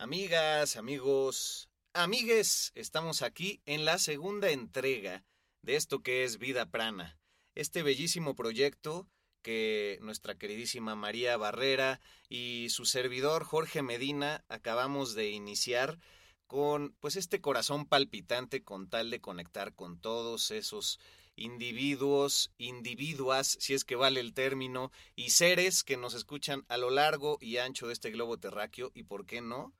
Amigas, amigos, amigues, estamos aquí en la segunda entrega de esto que es Vida Prana, este bellísimo proyecto que nuestra queridísima María Barrera y su servidor Jorge Medina acabamos de iniciar con pues este corazón palpitante con tal de conectar con todos esos individuos, individuas, si es que vale el término, y seres que nos escuchan a lo largo y ancho de este globo terráqueo y, ¿por qué no?,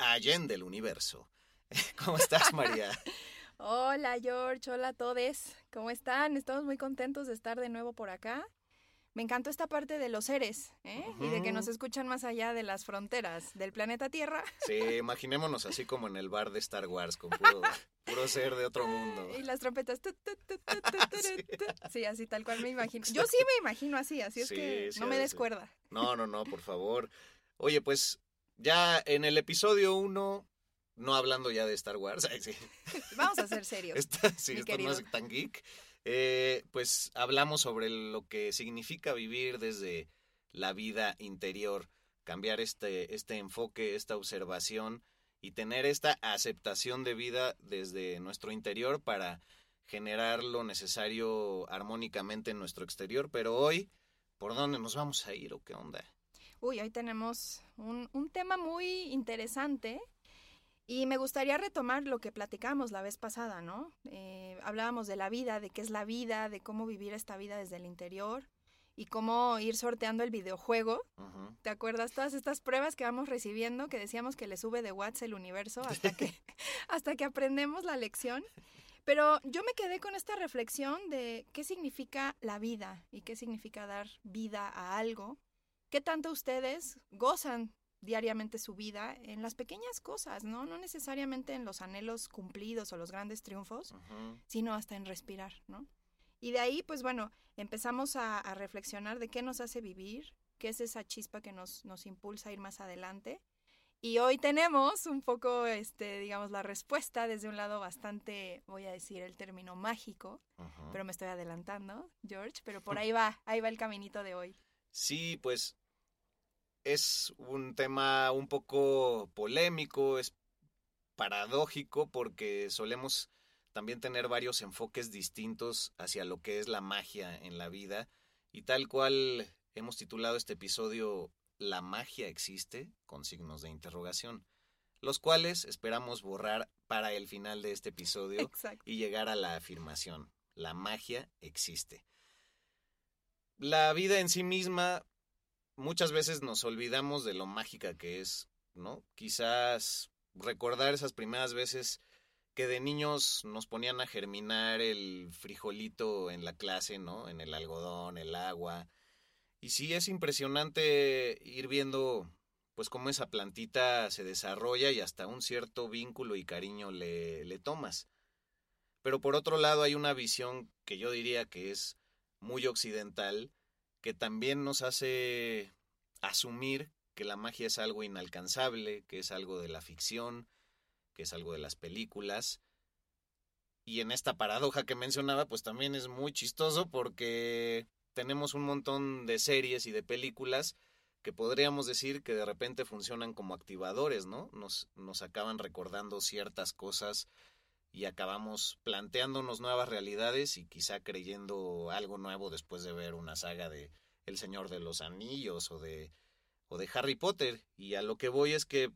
allende el universo. ¿Cómo estás, María? Hola, George. Hola a todos. ¿Cómo están? Estamos muy contentos de estar de nuevo por acá. Me encantó esta parte de los seres, ¿eh? Y de que nos escuchan más allá de las fronteras del planeta Tierra. Sí, imaginémonos así como en el bar de Star Wars, con puro, puro ser de otro mundo. Y las trompetas. tu, tu, tu. Sí, así tal cual me imagino. Yo sí me imagino así, así es Sí, que sí, no me de des ser. cuerda. No, no, no, por favor. Oye, pues ya en el episodio 1, no hablando ya de Star Wars, sí, Vamos a ser serios. Esta- sí, esto no es tan geek. Eh, pues hablamos sobre lo que significa vivir desde la vida interior, cambiar este, este enfoque, esta observación y tener esta aceptación de vida desde nuestro interior para generar lo necesario armónicamente en nuestro exterior. Pero hoy, ¿por dónde nos vamos a ir o qué onda? Uy, hoy tenemos un, un tema muy interesante y me gustaría retomar lo que platicamos la vez pasada, ¿no? Eh, hablábamos de la vida, de qué es la vida, de cómo vivir esta vida desde el interior y cómo ir sorteando el videojuego. ¿Te acuerdas? Todas estas pruebas que vamos recibiendo, que decíamos que le sube de watts el universo hasta que, hasta que aprendemos la lección. Pero yo me quedé con esta reflexión de qué significa la vida y qué significa dar vida a algo. ¿Qué tanto ustedes gozan diariamente su vida en las pequeñas cosas, ¿no? No necesariamente en los anhelos cumplidos o los grandes triunfos, sino hasta en respirar, ¿no? Y de ahí, pues bueno, empezamos a, a reflexionar de qué nos hace vivir, qué es esa chispa que nos, nos impulsa a ir más adelante. Y hoy tenemos un poco, este, digamos, la respuesta desde un lado bastante, voy a decir el término mágico, pero me estoy adelantando, George, pero por ahí va, ahí va el caminito de hoy. Sí, pues es un tema un poco polémico, es paradójico porque solemos también tener varios enfoques distintos hacia lo que es la magia en la vida y tal cual hemos titulado este episodio La magia existe con signos de interrogación, los cuales esperamos borrar para el final de este episodio Exacto. y llegar a la afirmación. La magia existe. La vida en sí misma, muchas veces nos olvidamos de lo mágica que es, ¿no? Quizás recordar esas primeras veces que de niños nos ponían a germinar el frijolito en la clase, ¿no? En el algodón, el agua. Y sí es impresionante ir viendo pues cómo esa plantita se desarrolla y hasta un cierto vínculo y cariño le, le tomas. Pero por otro lado hay una visión que yo diría que es muy occidental, que también nos hace asumir que la magia es algo inalcanzable, que es algo de la ficción, que es algo de las películas. Y en esta paradoja que mencionaba, pues también es muy chistoso porque tenemos un montón de series y de películas que podríamos decir que de repente funcionan como activadores, ¿no? Nos, nos acaban recordando ciertas cosas y acabamos planteándonos nuevas realidades y quizá creyendo algo nuevo después de ver una saga de El Señor de los Anillos o de, o de Harry Potter. Y a lo que voy es que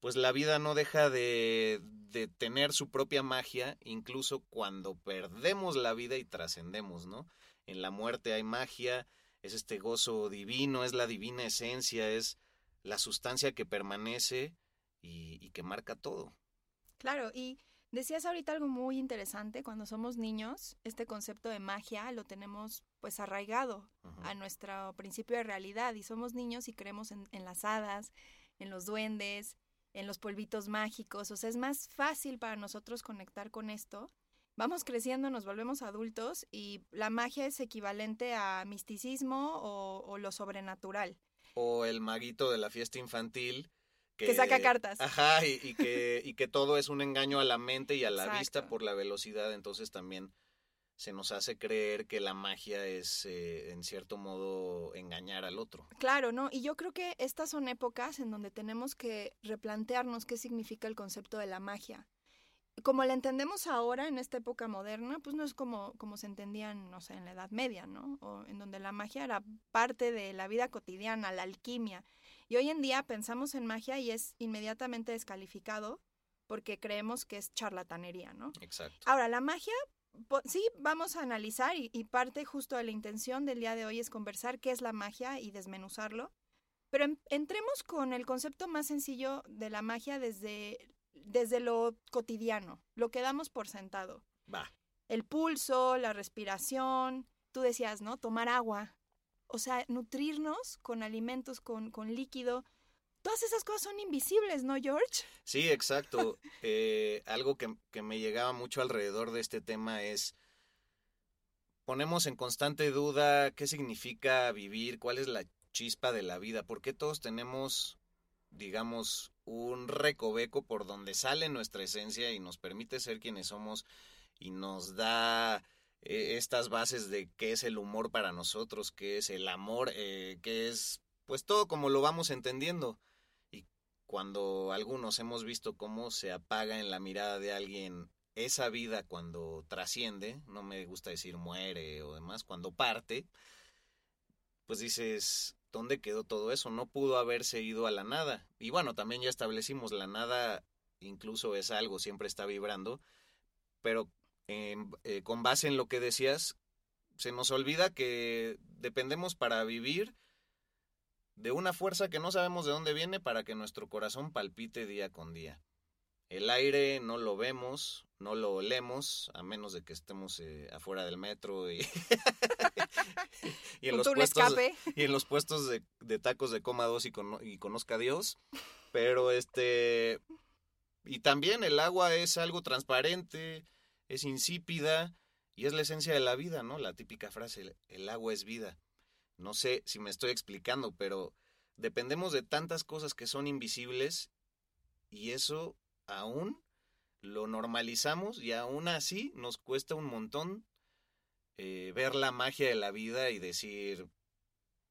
pues la vida no deja de, de tener su propia magia, incluso cuando perdemos la vida y trascendemos, ¿no? En la muerte hay magia, es este gozo divino, es la divina esencia, es la sustancia que permanece y, y que marca todo. Claro, y decías ahorita algo muy interesante, cuando somos niños, este concepto de magia lo tenemos pues arraigado a nuestro principio de realidad y somos niños y creemos en, en las hadas, en los duendes, en los polvitos mágicos, o sea, es más fácil para nosotros conectar con esto. Vamos creciendo, nos volvemos adultos y la magia es equivalente a misticismo o, o lo sobrenatural. O el maguito de la fiesta infantil. Que, saca cartas. Ajá, y, y, que, y que todo es un engaño a la mente y a la Exacto. vista por la velocidad, entonces también se nos hace creer que la magia es, eh, en cierto modo, engañar al otro. Claro, ¿no? Y yo creo que estas son épocas en donde tenemos que replantearnos qué significa el concepto de la magia. Como la entendemos ahora, en esta época moderna, pues no es como, como se entendían, no sé, en la Edad Media, ¿no? O en donde la magia era parte de la vida cotidiana, la alquimia. Y hoy en día pensamos en magia y es inmediatamente descalificado porque creemos que es charlatanería, ¿no? Exacto. Ahora, la magia, sí, vamos a analizar y, y parte justo de la intención del día de hoy es conversar qué es la magia y desmenuzarlo. Pero en- entremos con el concepto más sencillo de la magia desde, desde lo cotidiano, lo que damos por sentado. Va. El pulso, la respiración, tú decías, ¿no? Tomar agua. O sea, nutrirnos con alimentos, con, con líquido. Todas esas cosas son invisibles, ¿no, George? Sí, exacto. Eh, algo que, que me llegaba mucho alrededor de este tema es, ponemos en constante duda qué significa vivir, cuál es la chispa de la vida, por qué todos tenemos, digamos, un recoveco por donde sale nuestra esencia y nos permite ser quienes somos y nos da eh, estas bases de qué es el humor para nosotros, qué es el amor, eh, qué es, pues todo como lo vamos entendiendo. Cuando algunos hemos visto cómo se apaga en la mirada de alguien esa vida cuando trasciende, no me gusta decir muere o demás, cuando parte, pues dices, ¿dónde quedó todo eso? No pudo haberse ido a la nada. Y bueno, también ya establecimos, la nada incluso es algo, siempre está vibrando, pero eh, con base en lo que decías, se nos olvida que dependemos para vivir de una fuerza que no sabemos de dónde viene para que nuestro corazón palpite día con día. El aire no lo vemos, no lo olemos, a menos de que estemos eh, afuera del metro y, y, en los puestos, y en los puestos de, de tacos de coma dos y, cono- y conozca a Dios. Pero este... Y también el agua es algo transparente, es insípida y es la esencia de la vida, ¿no? La típica frase, el- el agua es vida. No sé si me estoy explicando, pero dependemos de tantas cosas que son invisibles y eso aún lo normalizamos y aún así nos cuesta un montón eh, ver la magia de la vida y decir,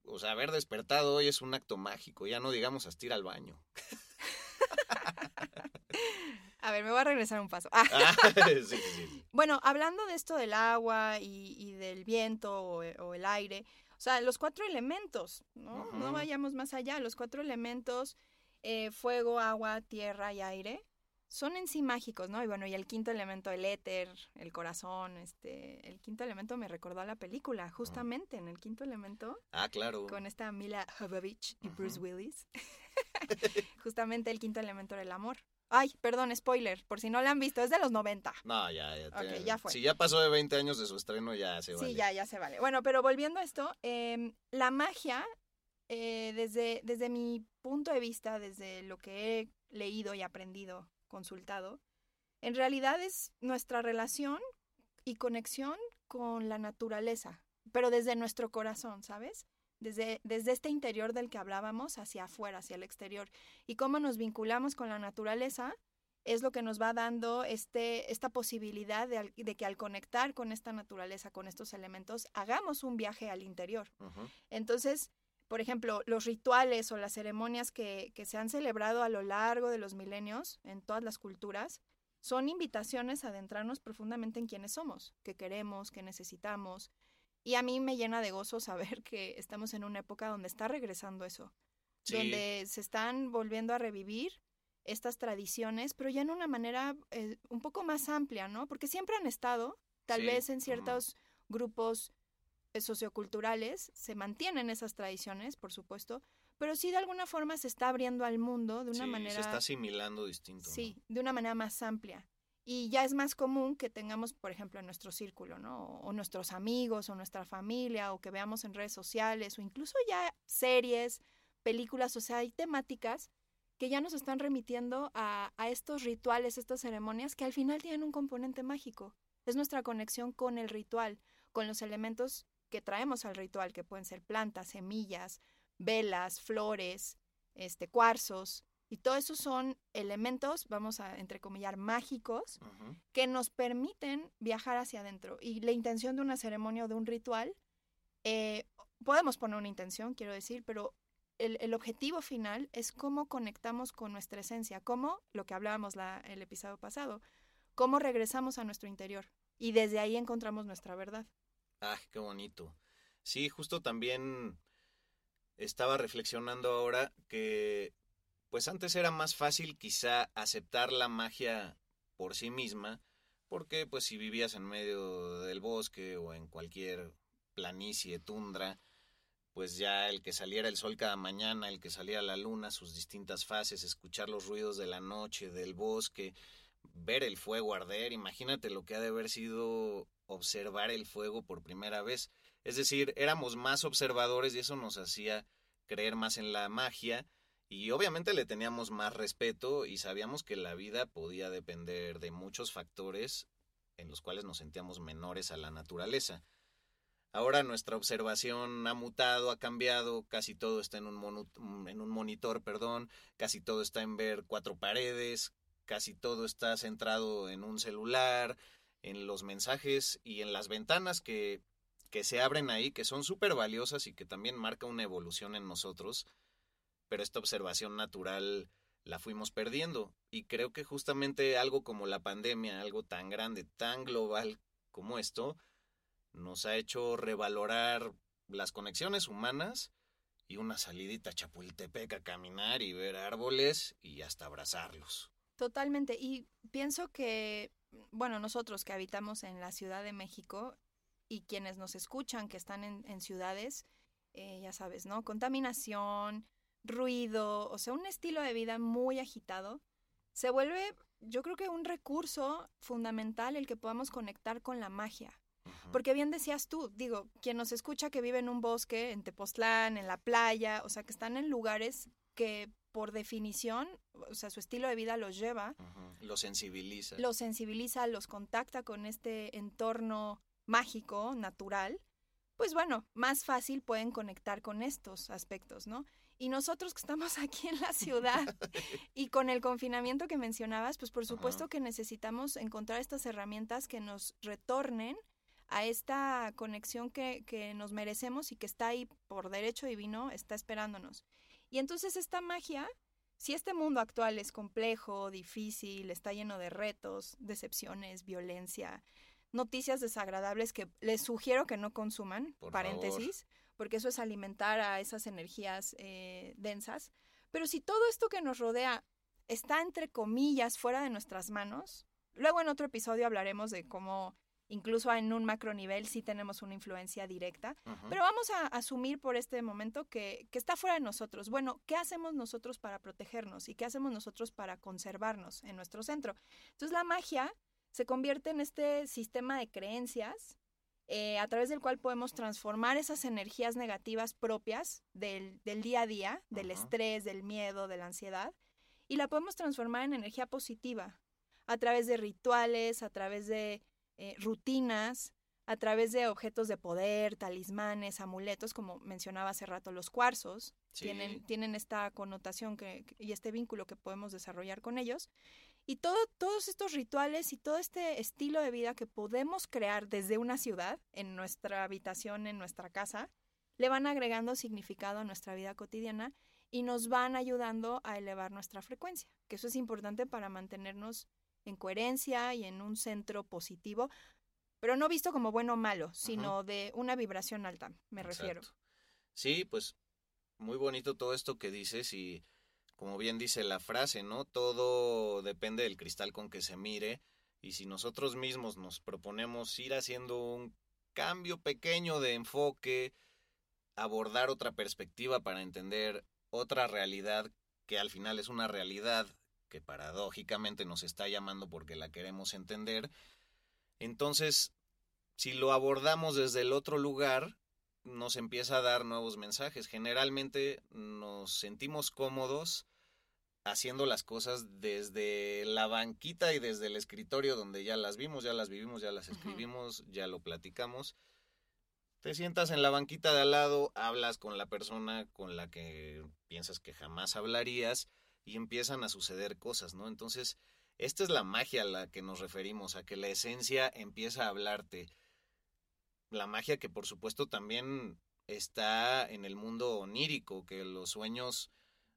o sea, haber despertado hoy es un acto mágico, ya no digamos hasta ir al baño. A ver, me voy a regresar un paso. Ah, Ah, sí, sí, sí. Bueno, hablando de esto del agua y, y del viento o, o el aire, o sea, los cuatro elementos, ¿no? No vayamos más allá. Los cuatro elementos, eh, fuego, agua, tierra y aire, son en sí mágicos, ¿no? Y bueno, y el quinto elemento, el éter, el corazón, este, el quinto elemento me recordó a la película, justamente en el quinto elemento, Ah, claro. con esta Mila Jovovich y Bruce. Willis. justamente el quinto elemento era el amor. Ay, perdón, spoiler, por si no la han visto, es de los 90. No, ya, ya. Ya fue. Si ya pasó de 20 años de su estreno, ya se vale. Sí, ya, ya se vale. Bueno, pero volviendo a esto, em, la magia, eh, desde, desde mi punto de vista, desde lo que he leído y aprendido, consultado, en realidad es nuestra relación y conexión con la naturaleza, pero desde nuestro corazón, ¿sabes? Desde, desde este interior del que hablábamos hacia afuera, hacia el exterior. Y cómo nos vinculamos con la naturaleza es lo que nos va dando este, esta posibilidad de, que al conectar con esta naturaleza, con estos elementos, hagamos un viaje al interior. Entonces, por ejemplo, los rituales o las ceremonias que, que se han celebrado a lo largo de los milenios en todas las culturas son invitaciones a adentrarnos profundamente en quiénes somos, qué queremos, qué necesitamos. Y a mí me llena de gozo saber que estamos en una época donde está regresando eso, Sí. donde se están volviendo a revivir estas tradiciones, pero ya en una manera eh, un poco más amplia, ¿no? Porque siempre han estado, tal Sí, vez en ciertos grupos socioculturales se mantienen esas tradiciones, por supuesto, pero sí de alguna forma se está abriendo al mundo de una Sí, manera se está asimilando distinto. ¿no? Sí, de una manera más amplia. Y ya es más común que tengamos, por ejemplo, en nuestro círculo, ¿no? O, o nuestros amigos, o nuestra familia, o que veamos en redes sociales, o incluso ya series, películas, o sea, hay temáticas que ya nos están remitiendo a, a estos rituales, estas ceremonias que al final tienen un componente mágico. Es nuestra conexión con el ritual, con los elementos que traemos al ritual, que pueden ser plantas, semillas, velas, flores, este, cuarzos, y todo eso son elementos, vamos a entrecomillar, mágicos, que nos permiten viajar hacia adentro. Y la intención de una ceremonia o de un ritual, eh, podemos poner una intención, quiero decir, pero el, el, objetivo final es cómo conectamos con nuestra esencia, cómo, lo que hablábamos la, el episodio pasado, cómo regresamos a nuestro interior. Y desde ahí encontramos nuestra verdad. Ah, qué bonito. Sí, justo también estaba reflexionando ahora que pues antes era más fácil quizá aceptar la magia por sí misma, porque pues si vivías en medio del bosque o en cualquier planicie, tundra, pues ya el que saliera el sol cada mañana, el que saliera la luna, sus distintas fases, escuchar los ruidos de la noche, del bosque, ver el fuego arder, imagínate lo que ha de haber sido observar el fuego por primera vez. Es decir, éramos más observadores y eso nos hacía creer más en la magia y obviamente le teníamos más respeto y sabíamos que la vida podía depender de muchos factores en los cuales nos sentíamos menores a la naturaleza. Ahora nuestra observación ha mutado, ha cambiado, casi todo está en un, en un monitor, perdón, casi todo está en ver cuatro paredes, casi todo está centrado en un celular, en los mensajes y en las ventanas que, que se abren ahí, que son súper valiosas y que también marca una evolución en nosotros pero esta observación natural la fuimos perdiendo. Y creo que justamente algo como la pandemia, algo tan grande, tan global como esto, nos ha hecho revalorar las conexiones humanas y una salidita a Chapultepec a caminar y ver árboles y hasta abrazarlos. Totalmente. Y pienso que, bueno, nosotros que habitamos en la Ciudad de México y quienes nos escuchan que están en, ciudades, eh, ya sabes, ¿no? Contaminación, ruido, o sea, un estilo de vida muy agitado, se vuelve, yo creo que un recurso fundamental el que podamos conectar con la magia. Porque bien decías tú, digo, quien nos escucha que vive en un bosque, en Tepoztlán, en la playa, o sea, que están en lugares que por definición, o sea, su estilo de vida los lleva. Los sensibiliza. Los sensibiliza, los contacta con este entorno mágico, natural. Pues bueno, más fácil pueden conectar con estos aspectos, ¿no? Y nosotros que estamos aquí en la ciudad y con el confinamiento que mencionabas, pues por supuesto que necesitamos encontrar estas herramientas que nos retornen a esta conexión que, que nos merecemos y que está ahí por derecho divino, está esperándonos. Y entonces esta magia, si este mundo actual es complejo, difícil, está lleno de retos, decepciones, violencia, noticias desagradables que les sugiero que no consuman, paréntesis, porque eso es alimentar a esas energías eh, densas. Pero si todo esto que nos rodea está entre comillas fuera de nuestras manos, luego en otro episodio hablaremos de cómo incluso en un macro nivel sí tenemos una influencia directa, pero vamos a asumir por este momento que, que, está fuera de nosotros. Bueno, ¿qué hacemos nosotros para protegernos y qué hacemos nosotros para conservarnos en nuestro centro? Entonces la magia se convierte en este sistema de creencias eh, a través del cual podemos transformar esas energías negativas propias del, día a día, del estrés, del miedo, de la ansiedad, y la podemos transformar en energía positiva, a través de rituales, a través de eh, rutinas, a través de objetos de poder, talismanes, amuletos, como mencionaba hace rato, los cuarzos, tienen, tienen esta connotación que, y este vínculo que podemos desarrollar con ellos. Y todo, todos estos rituales y todo este estilo de vida que podemos crear desde una ciudad, en nuestra habitación, en nuestra casa, le van agregando significado a nuestra vida cotidiana y nos van ayudando a elevar nuestra frecuencia, que eso es importante para mantenernos en coherencia y en un centro positivo, pero no visto como bueno o malo, sino de una vibración alta, me refiero. Sí, pues muy bonito todo esto que dices y como bien dice la frase, ¿no? Todo depende del cristal con que se mire y si nosotros mismos nos proponemos ir haciendo un cambio pequeño de enfoque, abordar otra perspectiva para entender otra realidad que al final es una realidad que paradójicamente nos está llamando porque la queremos entender, entonces si lo abordamos desde el otro lugar, nos empieza a dar nuevos mensajes. Generalmente nos sentimos cómodos haciendo las cosas desde la banquita y desde el escritorio donde ya las vimos, ya las vivimos, ya las escribimos, ya lo platicamos. Te sientas en la banquita de al lado, hablas con la persona con la que piensas que jamás hablarías y empiezan a suceder cosas, ¿no? Entonces, esta es la magia a la que nos referimos, a que la esencia empieza a hablarte. La magia que por supuesto también está en el mundo onírico, que los sueños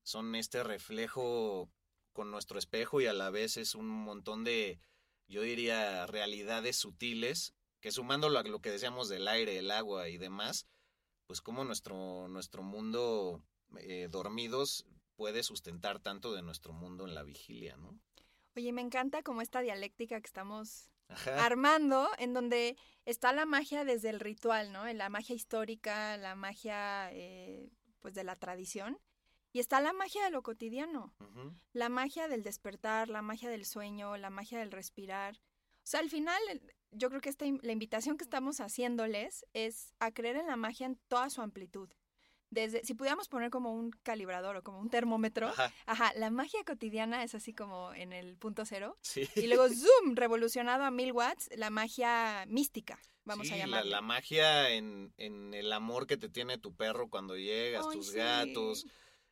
son este reflejo con nuestro espejo y a la vez es un montón de, yo diría, realidades sutiles, que sumándolo a lo que decíamos del aire, el agua y demás, pues como nuestro, nuestro mundo eh, dormidos puede sustentar tanto de nuestro mundo en la vigilia, ¿no? Oye, me encanta como esta dialéctica que estamos armando, en donde está la magia desde el ritual, ¿no? La magia histórica, la magia, eh, pues, de la tradición. Y está la magia de lo cotidiano, la magia del despertar, la magia del sueño, la magia del respirar. O sea, al final, yo creo que esta, la invitación que estamos haciéndoles es a creer en la magia en toda su amplitud desde, si pudiéramos poner como un calibrador o como un termómetro, ajá. la magia cotidiana es así como en el punto cero. Sí. Y luego, zoom, revolucionado a mil watts, la magia mística, vamos a llamarla. La, la magia en, en, el amor que te tiene tu perro cuando llegas, tus gatos,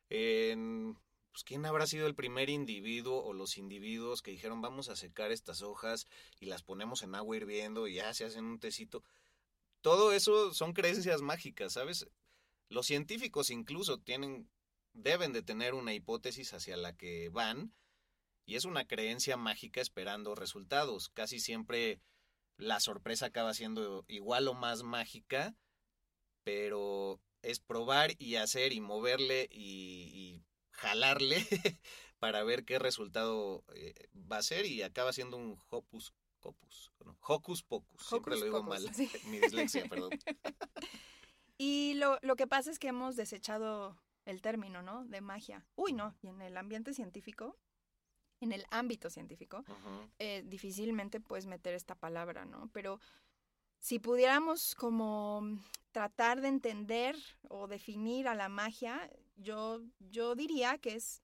en... Pues, ¿quién habrá sido el primer individuo o los individuos que dijeron vamos a secar estas hojas y las ponemos en agua hirviendo y ya se hacen un tecito? Todo eso son creencias mágicas, ¿sabes? Los científicos incluso tienen, deben de tener una hipótesis hacia la que van y es una creencia mágica esperando resultados. Casi siempre la sorpresa acaba siendo igual o más mágica, pero es probar y hacer y moverle y, jalarle para ver qué resultado eh, va a ser y acaba siendo un hopus pocus, hocus pocus, siempre lo digo mal, mi dislexia, perdón. Y lo, lo que pasa es que hemos desechado el término, ¿no? De magia. Uy, no, y en el ambiente científico, en el ámbito científico, eh, difícilmente puedes meter esta palabra, ¿no? Pero si pudiéramos como tratar de entender o definir a la magia, yo, yo diría que es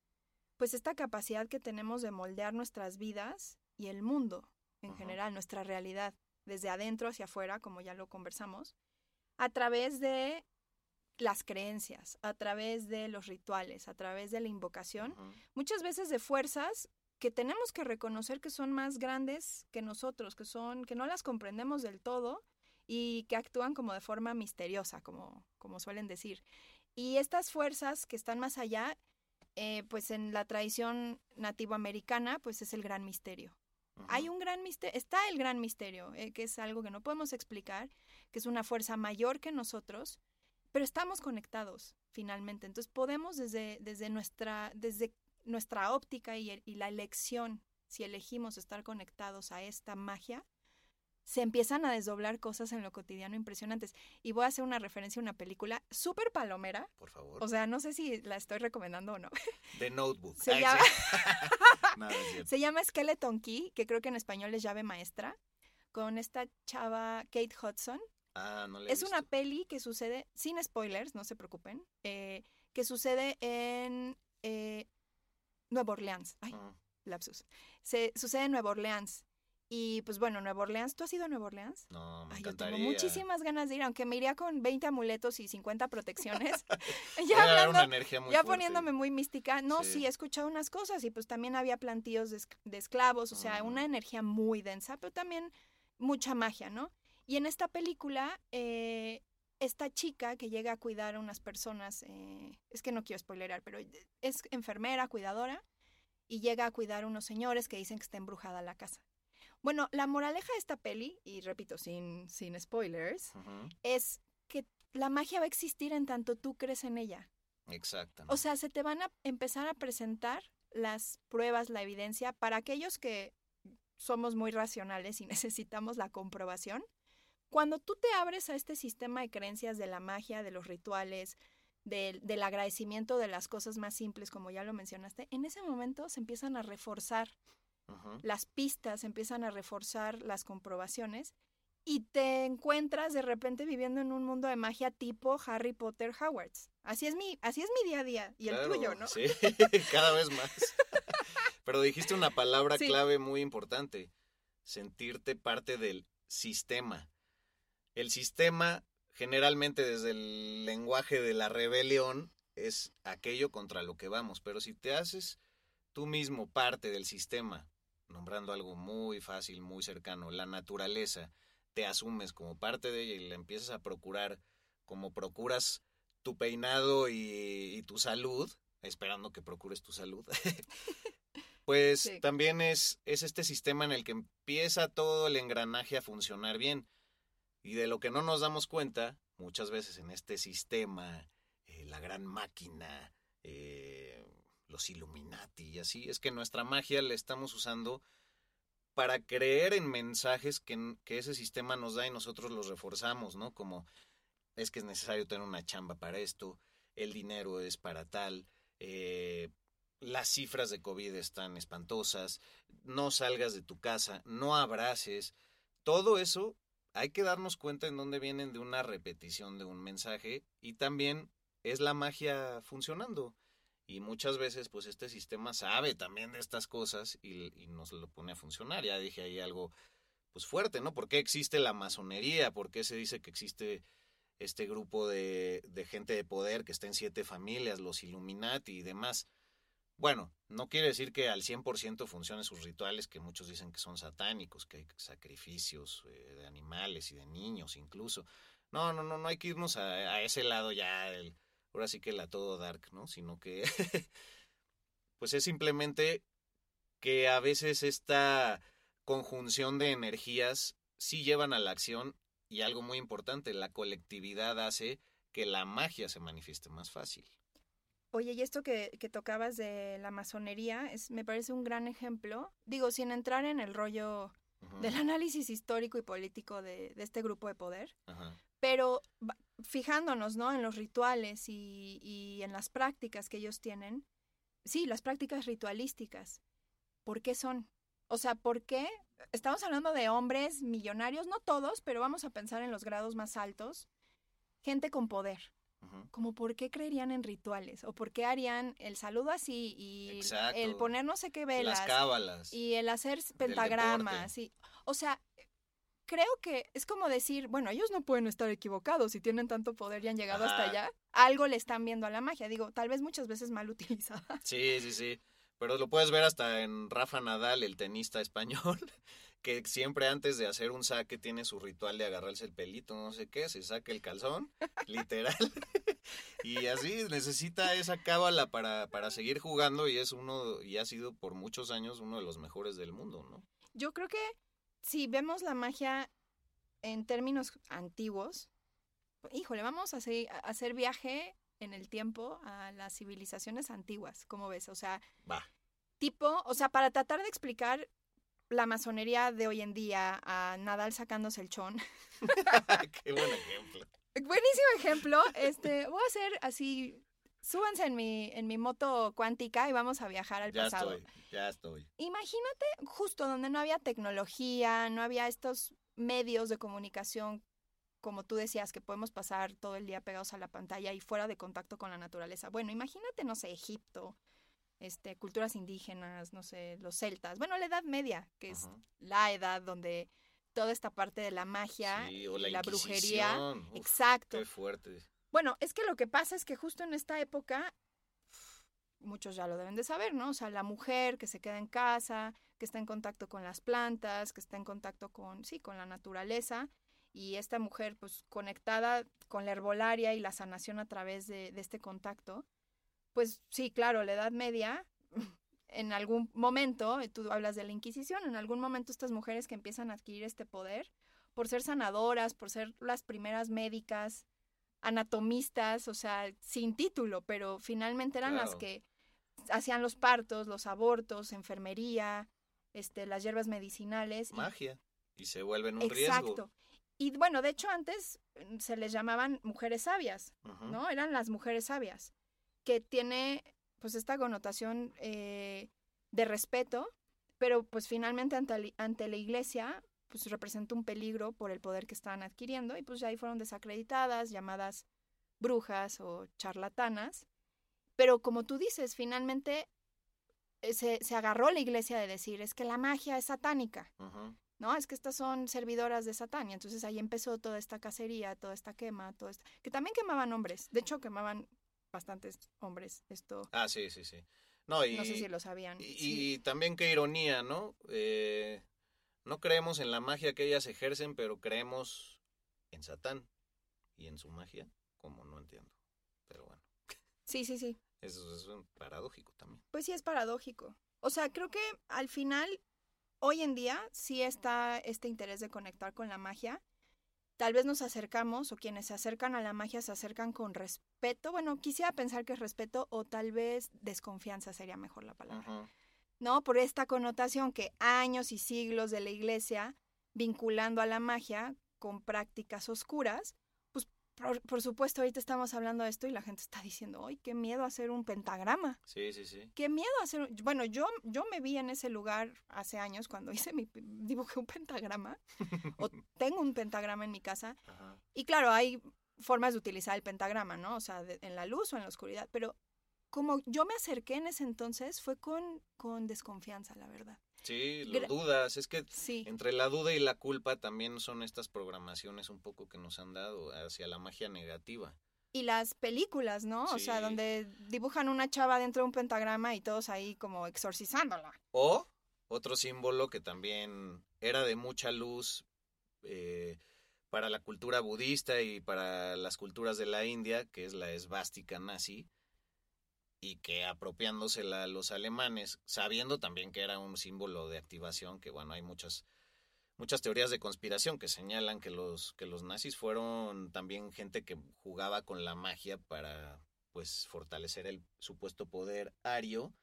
pues esta capacidad que tenemos de moldear nuestras vidas y el mundo en general, nuestra realidad, desde adentro hacia afuera, como ya lo conversamos, a través de las creencias, a través de los rituales, a través de la invocación, muchas veces de fuerzas que tenemos que reconocer que son más grandes que nosotros, que son que no las comprendemos del todo y que actúan como de forma misteriosa, como, como suelen decir. Y estas fuerzas que están más allá, eh, pues en la tradición nativoamericana, pues es el gran misterio. Hay un gran misterio, está el gran misterio, eh, que es algo que no podemos explicar, que es una fuerza mayor que nosotros, pero estamos conectados finalmente. Entonces podemos desde, desde, nuestra, desde nuestra óptica y, y la elección, si elegimos estar conectados a esta magia, se empiezan a desdoblar cosas en lo cotidiano impresionantes. Y voy a hacer una referencia a una película súper palomera. Por favor. O sea, no sé si la estoy recomendando o no. The Notebook. Se, llama... se llama Skeleton Key, que creo que en español es llave maestra, con esta chava Kate Hudson. Ah, no Es una peli que sucede, sin spoilers, no se preocupen, eh, que sucede en eh, Nueva Orleans. Ay, ah. lapsus. Se, sucede en Nueva Orleans. Y pues bueno, Nueva Orleans, ¿tú has ido a Nueva Orleans? No, me Ay, encantaría. Yo tengo muchísimas ganas de ir, aunque me iría con 20 amuletos y 50 protecciones. ya hablando, una energía muy ya poniéndome muy mística. No, sí. he escuchado unas cosas y pues también había plantíos de, esclavos, o sea, una energía muy densa, pero también mucha magia, ¿no? Y en esta película, eh, esta chica que llega a cuidar a unas personas, eh, es que no quiero spoilerar, pero es enfermera, cuidadora, y llega a cuidar a unos señores que dicen que está embrujada la casa. Bueno, la moraleja de esta peli, y repito, sin, sin spoilers, es que la magia va a existir en tanto tú crees en ella. Exacto. O sea, se te van a empezar a presentar las pruebas, la evidencia, para aquellos que somos muy racionales y necesitamos la comprobación. Cuando tú te abres a este sistema de creencias de la magia, de los rituales, del, del agradecimiento de las cosas más simples, como ya lo mencionaste, en ese momento se empiezan a reforzar las pistas empiezan a reforzar las comprobaciones y te encuentras de repente viviendo en un mundo de magia tipo Harry Potter Hogwarts. Así es mi, así es mi día a día y el tuyo, ¿no? Sí, cada vez más. Pero dijiste una palabra clave muy importante, sentirte parte del sistema. El sistema, generalmente desde el lenguaje de la rebelión, es aquello contra lo que vamos, pero si te haces tú mismo parte del sistema, nombrando algo muy fácil, muy cercano, la naturaleza, te asumes como parte de ella y la empiezas a procurar como procuras tu peinado y, tu salud, esperando que procures tu salud, pues también es, es este sistema en el que empieza todo el engranaje a funcionar bien. Y de lo que no nos damos cuenta, muchas veces en este sistema, eh, la gran máquina, eh, los Illuminati y así, es que nuestra magia la estamos usando para creer en mensajes que, que, ese sistema nos da y nosotros los reforzamos, ¿no? Como es que es necesario tener una chamba para esto, el dinero es para tal, eh, las cifras de COVID están espantosas, no salgas de tu casa, no abraces, todo eso hay que darnos cuenta en dónde vienen de una repetición de un mensaje y también es la magia funcionando. Y muchas veces, pues este sistema sabe también de estas cosas y, nos lo pone a funcionar. Ya dije ahí algo, pues fuerte, ¿no? ¿Por qué existe la masonería? ¿Por qué se dice que existe este grupo de, de gente de poder que está en siete familias, los Illuminati y demás. Bueno, no quiere decir que al 100% funcionen sus rituales, que muchos dicen que son satánicos, que hay sacrificios eh, de animales y de niños incluso. No, no, no, no hay que irnos a, ese lado ya, ahora sí que la todo dark, ¿no? Sino que, pues es simplemente que a veces esta conjunción de energías sí llevan a la acción y algo muy importante, la colectividad hace que la magia se manifieste más fácil. Oye, y esto que, que tocabas de la masonería es, me parece un gran ejemplo. Digo, sin entrar en el rollo del análisis histórico y político de, de este grupo de poder, pero fijándonos ¿no? en los rituales y, y en las prácticas que ellos tienen, sí, las prácticas ritualísticas, ¿por qué son? O sea, ¿por qué? Estamos hablando de hombres millonarios, no todos, pero vamos a pensar en los grados más altos. Gente con poder. Como por qué creerían en rituales o por qué harían el saludo así y el poner no sé qué velas Las cábalas. y el hacer pentagramas y o sea, creo que es como decir, bueno, ellos no pueden estar equivocados si tienen tanto poder y han llegado hasta allá. Algo le están viendo a la magia, digo, tal vez muchas veces mal utilizada. Sí, sí, sí. Pero lo puedes ver hasta en Rafa Nadal, el tenista español, que siempre antes de hacer un saque tiene su ritual de agarrarse el pelito, no sé qué, se saca el calzón, literal. y así necesita esa cábala para, para seguir jugando y es uno, y ha sido por muchos años uno de los mejores del mundo, ¿no? Yo creo que si vemos la magia en términos antiguos, híjole, vamos a hacer viaje en el tiempo a las civilizaciones antiguas, ¿cómo ves? O sea, tipo, o sea, para tratar de explicar la masonería de hoy en día a Nadal sacándose el chón. Qué buen ejemplo. Buenísimo ejemplo. Este, voy a hacer así, súbanse en mi, en mi moto cuántica y vamos a viajar al pasado. Ya estoy, ya estoy. Imagínate justo donde no había tecnología, no había estos medios de comunicación como tú decías, que podemos pasar todo el día pegados a la pantalla y fuera de contacto con la naturaleza. Bueno, imagínate, no sé, Egipto, este, culturas indígenas, no sé, los celtas. Bueno, la Edad Media, que es la edad donde toda esta parte de la magia y la, brujería. exacto. Qué fuerte. Bueno, es que lo que pasa es que justo en esta época, muchos ya lo deben de saber, ¿no? O sea, la mujer que se queda en casa, que está en contacto con las plantas, que está en contacto con, sí, con la naturaleza, y esta mujer pues conectada con la herbolaria y la sanación a través de, este contacto, pues sí, claro, la Edad Media, en algún momento, tú hablas de la Inquisición, en algún momento estas mujeres que empiezan a adquirir este poder, por ser sanadoras, por ser las primeras médicas, anatomistas, o sea, sin título, pero finalmente eran las que hacían los partos, los abortos, enfermería, este, las hierbas medicinales. Magia. Y, se vuelven un riesgo. Exacto. Y bueno, de hecho antes mm, se les llamaban mujeres sabias, ¿no? Eran las mujeres sabias, que tiene pues esta connotación eh, de respeto, pero pues finalmente ante, ante la iglesia pues representa un peligro por el poder que estaban adquiriendo y pues ya ahí fueron desacreditadas, llamadas brujas o charlatanas. Pero como tú dices, finalmente eh, se, se agarró la iglesia de decir, es que la magia es satánica. ¿no? Es que estas son servidoras de Satán. Y entonces ahí empezó toda esta cacería, toda esta quema, todo esto. Que también quemaban hombres. De hecho, quemaban bastantes hombres. Esto, Ah, sí, sí, sí. No, y, no sé si lo sabían. y, Sí. y también qué ironía, ¿no? Eh, no creemos en la magia que ellas ejercen, pero creemos en Satán y en su magia, como no entiendo. Pero bueno, sí, sí, sí. eso es paradójico también. Pues sí es paradójico. O sea, creo que al final, hoy en día, sí está este interés de conectar con la magia. Tal vez nos acercamos, o quienes se acercan a la magia se acercan con respeto. Bueno, quisiera pensar que es respeto, o tal vez desconfianza sería mejor la palabra. ¿no? Por esta connotación que años y siglos de la iglesia vinculando a la magia con prácticas oscuras, por, por supuesto ahorita estamos hablando de esto y la gente está diciendo, ¡ay, qué miedo hacer un pentagrama! Sí, sí, sí. ¡Qué miedo hacer un-". Bueno, yo, yo me vi en ese lugar hace años cuando hice mi, dibujé un pentagrama, o tengo un pentagrama en mi casa, Ajá. y claro, hay formas de utilizar el pentagrama, ¿no? O sea, de- en la luz o en la oscuridad, pero como yo me acerqué en ese entonces fue con, con desconfianza, la verdad. Sí, lo dudas. Es que Sí, entre la duda y la culpa también son estas programaciones un poco que nos han dado hacia la magia negativa. y las películas, ¿no? O sea, donde dibujan una chava dentro de un pentagrama y todos ahí como exorcizándola. O otro símbolo que también era de mucha luz eh, para la cultura budista y para las culturas de la India, que es la esvástica nazi, y que apropiándosela a los alemanes, sabiendo también que era un símbolo de activación, que bueno, hay muchas muchas teorías de conspiración que señalan que los que los nazis fueron también gente que jugaba con la magia para pues fortalecer el supuesto poder ario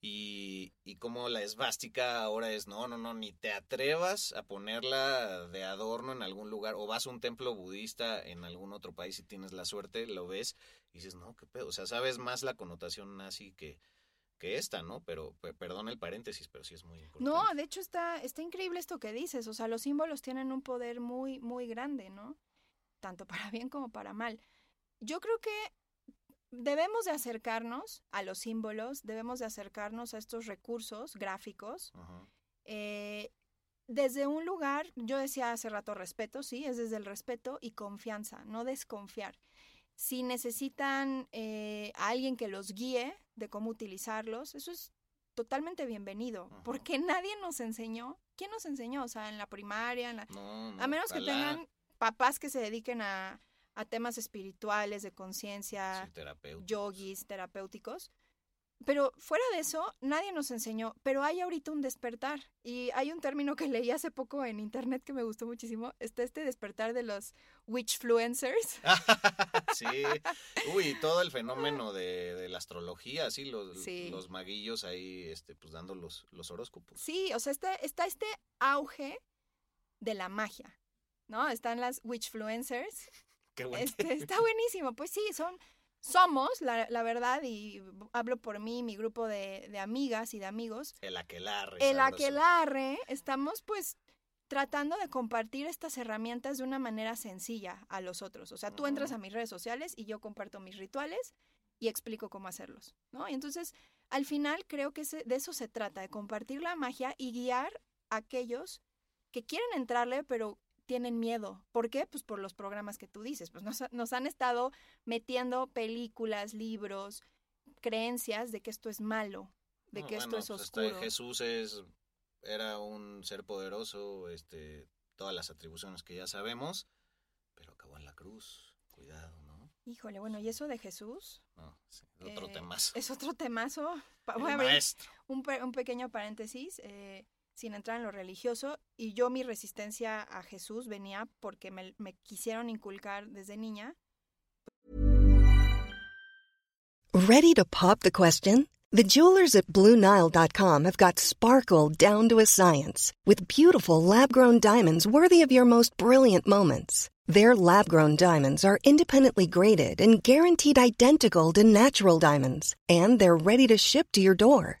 y, y como la esvástica ahora es, no, no, no, ni te atrevas a ponerla de adorno en algún lugar, o vas a un templo budista en algún otro país y tienes la suerte, lo ves y dices, no, qué pedo, o sea, sabes más la connotación nazi que, que esta, ¿no? Pero, pe- perdón el paréntesis, pero sí es muy importante. No, de hecho está, está increíble esto que dices. O sea, los símbolos tienen un poder muy, muy grande, ¿no? Tanto para bien como para mal. Yo creo que debemos de acercarnos a los símbolos, debemos de acercarnos a estos recursos gráficos eh, desde un lugar, yo decía hace rato respeto, sí, es desde el respeto y confianza, no desconfiar. Si necesitan eh, a alguien que los guíe de cómo utilizarlos, eso es totalmente bienvenido, Ajá. porque nadie nos enseñó. ¿Quién nos enseñó? O sea, en la primaria, en la... No, no, a menos que tengan papás que se dediquen a, a temas espirituales, de conciencia, Sí, yogis, terapéuticos. Pero fuera de eso, nadie nos enseñó. Pero hay ahorita un despertar. Y hay un término que leí hace poco en internet que me gustó muchísimo. Está este despertar de los witchfluencers. sí. Uy, todo el fenómeno de, de la astrología, sí, los, Sí. los maguillos ahí, este, pues dando los, los horóscopos. Sí, o sea, está, está este auge de la magia. ¿No? Están las witchfluencers. Qué bueno. Este, está buenísimo. Pues sí, son, somos, la, la verdad, y hablo por mí, mi grupo de, de amigas y de amigos, El aquelarre. el sabroso. aquelarre, estamos pues tratando de compartir estas herramientas de una manera sencilla a los otros. O sea, tú entras Ujú. a mis redes sociales y yo comparto mis rituales y explico cómo hacerlos, ¿no? Y entonces, al final creo que de eso se trata, de compartir la magia y guiar a aquellos que quieren entrarle, pero tienen miedo. ¿Por qué? Pues por los programas que tú dices. Pues nos, ha- nos han estado metiendo películas, libros, creencias de que esto es malo, de No, que esto es pues oscuro. Jesús es, era un ser poderoso, este, todas las atribuciones que ya sabemos, pero acabó en la cruz. Cuidado, ¿no? Híjole, bueno, y eso de Jesús No, sí, otro eh, temazo. es otro temazo. El Voy a abrir maestro. un, un pequeño paréntesis, eh, sin entrar en lo religioso. Y yo mi resistencia a Jesús venía porque me, me quisieron inculcar desde niña. Ready to pop the question? The jewelers at BlueNile.com have got sparkle down to a science with beautiful lab grown diamonds worthy of your most brilliant moments. Their lab grown diamonds are independently graded and guaranteed identical to natural diamonds, and they're ready to ship to your door.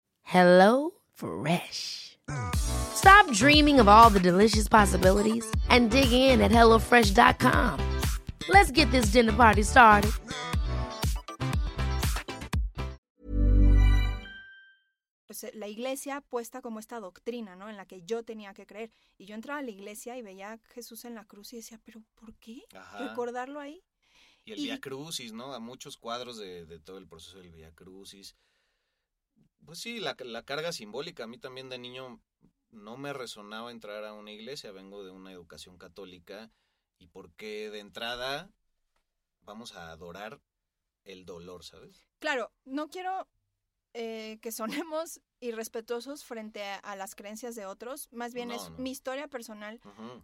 Hello Fresh. Stop dreaming of all the delicious possibilities and dig in at HelloFresh.com. Let's get this dinner party started. Pues eh, la iglesia puesta como esta doctrina, ¿no? En la que yo tenía que creer. Y yo entraba a la iglesia y veía a Jesús en la cruz y decía, ¿pero por qué? Ajá. Recordarlo ahí. Y el Y- Via Crucis, ¿no? A muchos cuadros de, de todo el proceso del Via Crucis. Pues sí, la, la carga simbólica. A mí también de niño no me resonaba entrar a una iglesia. Vengo de una educación católica. Y porque de entrada vamos a adorar el dolor, ¿sabes? Claro, no quiero eh, que sonemos irrespetuosos frente a, a las creencias de otros. Más bien No, es no. mi historia personal.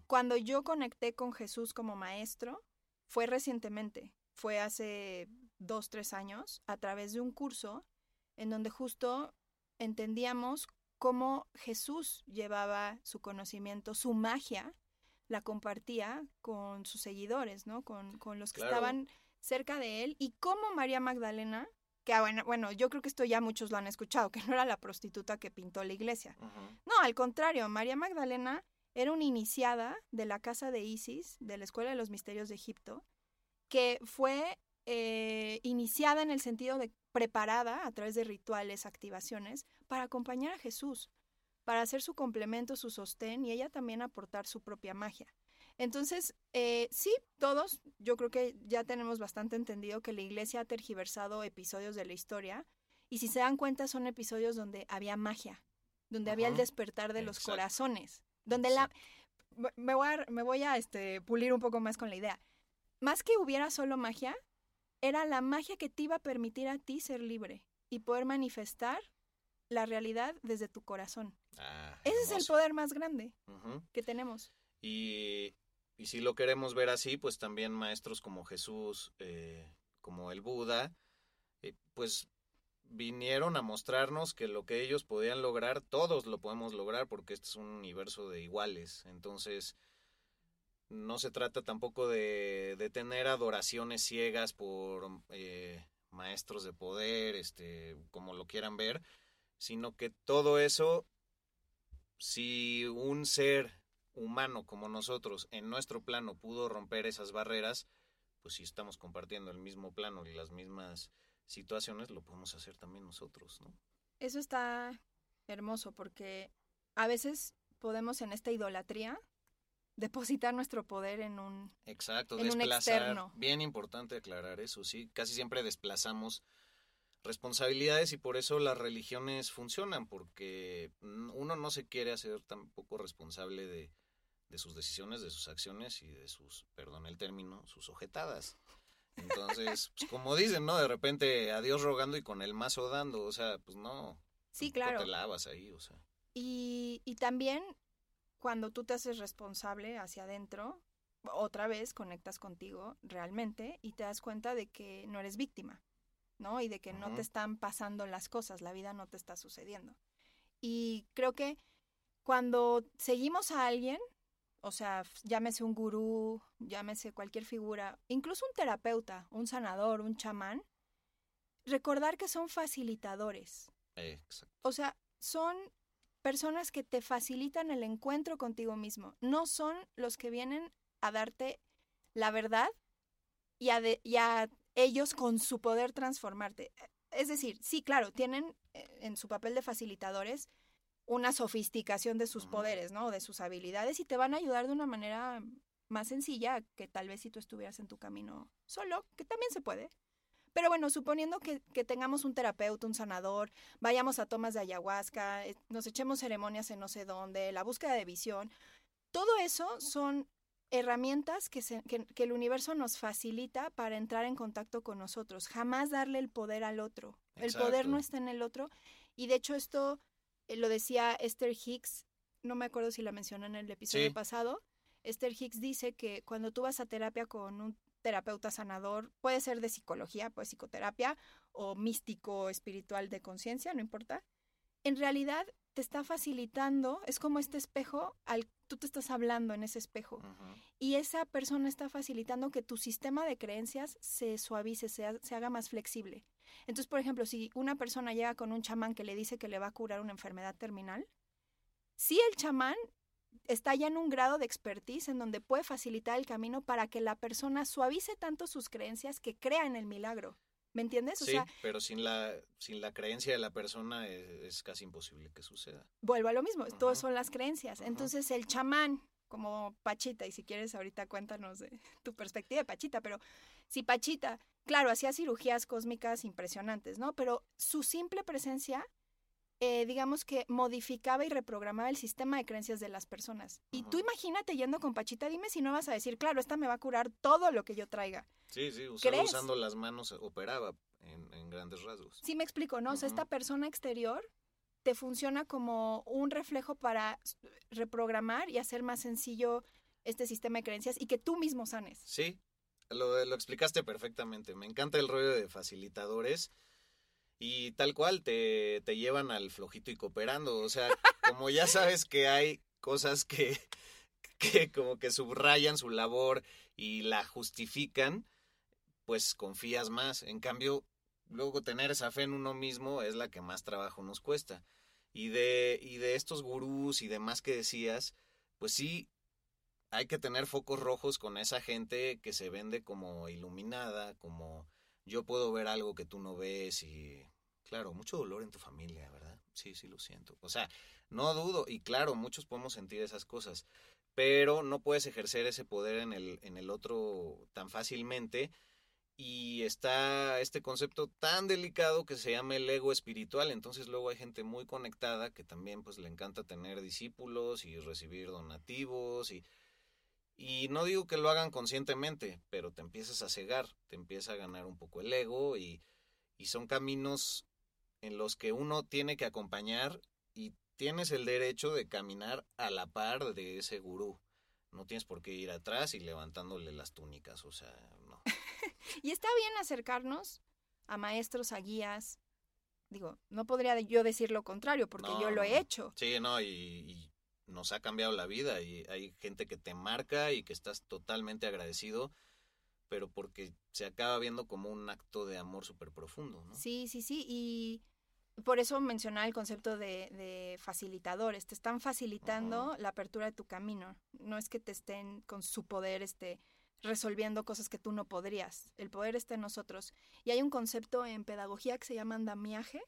Cuando yo conecté con Jesús como maestro, fue recientemente, fue hace dos, tres años, a través de un curso en donde justo entendíamos cómo Jesús llevaba su conocimiento, su magia, la compartía con sus seguidores, ¿no? Con, con los que Claro. estaban cerca de él y cómo María Magdalena, que ah, bueno, bueno, yo creo que esto ya muchos lo han escuchado, que no era la prostituta que pintó la iglesia. No, al contrario, María Magdalena era una iniciada de la casa de Isis, de la Escuela de los Misterios de Egipto, que fue eh, iniciada en el sentido de preparada a través de rituales, activaciones, para acompañar a Jesús, para hacer su complemento, su sostén y ella también aportar su propia magia. Entonces, eh, sí, todos, yo creo que ya tenemos bastante entendido que la iglesia ha tergiversado episodios de la historia y si se dan cuenta son episodios donde había magia, donde había el Ajá. despertar de los Exacto. corazones, donde la... Me voy a, me voy a este, pulir un poco más con la idea. Más que hubiera solo magia, era la magia que te iba a permitir a ti ser libre y poder manifestar la realidad desde tu corazón. Ah, Ese es el poder más grande que tenemos. Y, y si lo queremos ver así, pues también maestros como Jesús, eh, como el Buda, eh, pues vinieron a mostrarnos que lo que ellos podían lograr, todos lo podemos lograr porque este es un universo de iguales. Entonces, no se trata tampoco de, de tener adoraciones ciegas por eh, maestros de poder, este, como lo quieran ver, sino que todo eso, si un ser humano como nosotros en nuestro plano pudo romper esas barreras, pues si estamos compartiendo el mismo plano y las mismas situaciones, lo podemos hacer también nosotros, ¿no? Eso está hermoso porque a veces podemos en esta idolatría depositar nuestro poder en un... Exacto, En un desplazar. externo. Bien importante aclarar eso, sí. Casi siempre desplazamos responsabilidades y por eso las religiones funcionan, porque uno no se quiere hacer tampoco responsable de, de sus decisiones, de sus acciones y de sus, perdón el término, sus ojetadas. Entonces, pues como dicen, ¿no? De repente, a Dios rogando y con el mazo dando, o sea, pues no. Sí, claro. te lavas ahí, o sea. Y, y también cuando tú te haces responsable hacia adentro, otra vez conectas contigo realmente y te das cuenta de que no eres víctima, ¿no? Y de que no te están pasando las cosas, la vida no te está sucediendo. Y creo que cuando seguimos a alguien, o sea, llámese un gurú, llámese cualquier figura, incluso un terapeuta, un sanador, un chamán, recordar que son facilitadores. exacto. O sea, son personas que te facilitan el encuentro contigo mismo. No son los que vienen a darte la verdad y a, de- y a ellos con su poder transformarte. Es decir, sí, claro, tienen eh, en su papel de facilitadores una sofisticación de sus poderes, ¿no? De sus habilidades y te van a ayudar de una manera más sencilla que tal vez si tú estuvieras en tu camino solo, que también se puede. Pero bueno, suponiendo que, que tengamos un terapeuta, un sanador, vayamos a tomas de ayahuasca, eh, nos echemos ceremonias en no sé dónde, la búsqueda de visión, todo eso son herramientas que, se- que- que el universo nos facilita para entrar en contacto con nosotros, jamás darle el poder al otro. El poder no está en el otro. Y de hecho esto eh, lo decía Esther Hicks, no me acuerdo si la mencioné en el episodio Sí. pasado. Esther Hicks dice que cuando tú vas a terapia con un terapeuta sanador, puede ser de psicología, pues psicoterapia, o místico, espiritual de conciencia, no importa, en realidad te está facilitando, es como este espejo al tú te estás hablando en ese espejo. Y esa persona está facilitando que tu sistema de creencias se suavice, se, ha- se haga más flexible. Entonces, por ejemplo, si una persona llega con un chamán que le dice que le va a curar una enfermedad terminal, si el chamán está ya en un grado de expertise en donde puede facilitar el camino para que la persona suavice tanto sus creencias que crea en el milagro. ¿Me entiendes? O Sí, sea, pero sin la, sin la creencia de la persona es, es casi imposible que suceda. vuelvo a lo mismo, Ajá. todos son las creencias. Entonces el chamán, como Pachita, y si quieres ahorita cuéntanos de tu perspectiva de Pachita, pero si Pachita, claro, hacía cirugías cósmicas impresionantes, ¿no? Pero su simple presencia, eh, digamos que modificaba y reprogramaba el sistema de creencias de las personas. Y tú imagínate yendo con Pachita, dime si no vas a decir, claro, esta me va a curar todo lo que yo traiga. Sí, sí, usando las manos operaba en, en grandes rasgos. Sí me explico, ¿no? O sea, esta persona exterior te funciona como un reflejo para reprogramar y hacer más sencillo este sistema de creencias y que tú mismo sanes. Sí, lo, lo explicaste perfectamente. Me encanta el rollo de facilitadores y tal cual te, te llevan al flojito y cooperando. O sea, como ya sabes que hay cosas que, que como que subrayan su labor y la justifican, pues confías más. En cambio, luego tener esa fe en uno mismo es la que más trabajo nos cuesta. Y de, y de estos gurús y demás que decías, pues sí, hay que tener focos rojos con esa gente que se vende como iluminada, como yo puedo ver algo que tú no ves y claro, mucho dolor en tu familia, ¿verdad? Sí, sí lo siento. O sea, no dudo y claro, muchos podemos sentir esas cosas, pero no puedes ejercer ese poder en el en el otro tan fácilmente y está este concepto tan delicado que se llama el ego espiritual, entonces luego hay gente muy conectada que también pues le encanta tener discípulos y recibir donativos y y no digo que lo hagan conscientemente, pero te empiezas a cegar, te empieza a ganar un poco el ego y, y son caminos en los que uno tiene que acompañar y tienes el derecho de caminar a la par de ese gurú. No tienes por qué ir atrás y levantándole las túnicas, o sea, no. Y está bien acercarnos a maestros, a guías. Digo, no podría yo decir lo contrario porque No, yo lo he hecho. Sí, no, y, y nos ha cambiado la vida y hay gente que te marca y que estás totalmente agradecido, pero porque se acaba viendo como un acto de amor súper profundo, ¿no? Sí, sí, sí. Y por eso mencionaba el concepto de, de facilitadores. Te están facilitando la apertura de tu camino. No es que te estén con su poder este, resolviendo cosas que tú no podrías. El poder está en nosotros. Y hay un concepto en pedagogía que se llama andamiaje,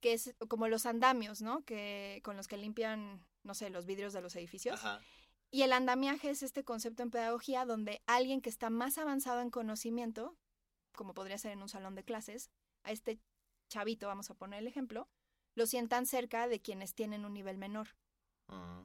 que es como los andamios, ¿no? Que, con los que limpian, no sé, los vidrios de los edificios. Ajá. Y el andamiaje es este concepto en pedagogía donde alguien que está más avanzado en conocimiento, como podría ser en un salón de clases, a este chavito, vamos a poner el ejemplo, lo sientan cerca de quienes tienen un nivel menor.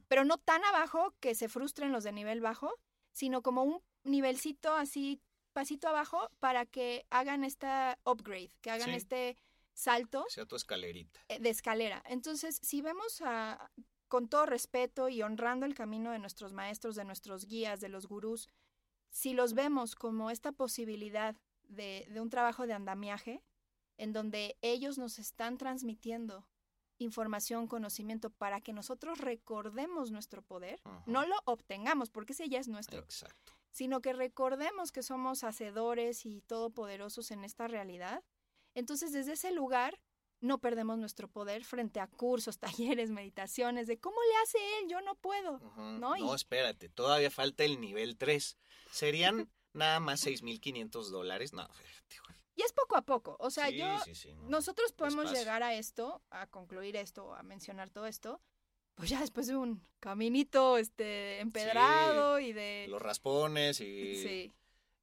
Pero no tan abajo que se frustren los de nivel bajo, sino como un nivelcito así, pasito abajo, para que hagan esta upgrade, que hagan Sí. este salto sea tu escalerita. eh, de escalera. Entonces, si vemos a, con todo respeto y honrando el camino de nuestros maestros, de nuestros guías, de los gurús, si los vemos como esta posibilidad de, de un trabajo de andamiaje, en donde ellos nos están transmitiendo información, conocimiento, para que nosotros recordemos nuestro poder, Ajá. no lo obtengamos, porque ese ya es nuestro, Exacto. sino que recordemos que somos hacedores y todopoderosos en esta realidad. Entonces, desde ese lugar, no perdemos nuestro poder frente a cursos, talleres, meditaciones, de cómo le hace él, yo no puedo. ¿no? No, Y- espérate, todavía falta el nivel 3. Serían nada más 6.500 dólares. No, fíjate, güey. Y es poco a poco. O sea, Sí, yo, sí, sí, no. nosotros podemos Despacio. llegar a esto, a concluir esto, a mencionar todo esto, pues ya después de un caminito este empedrado y de... Los raspones y, Sí.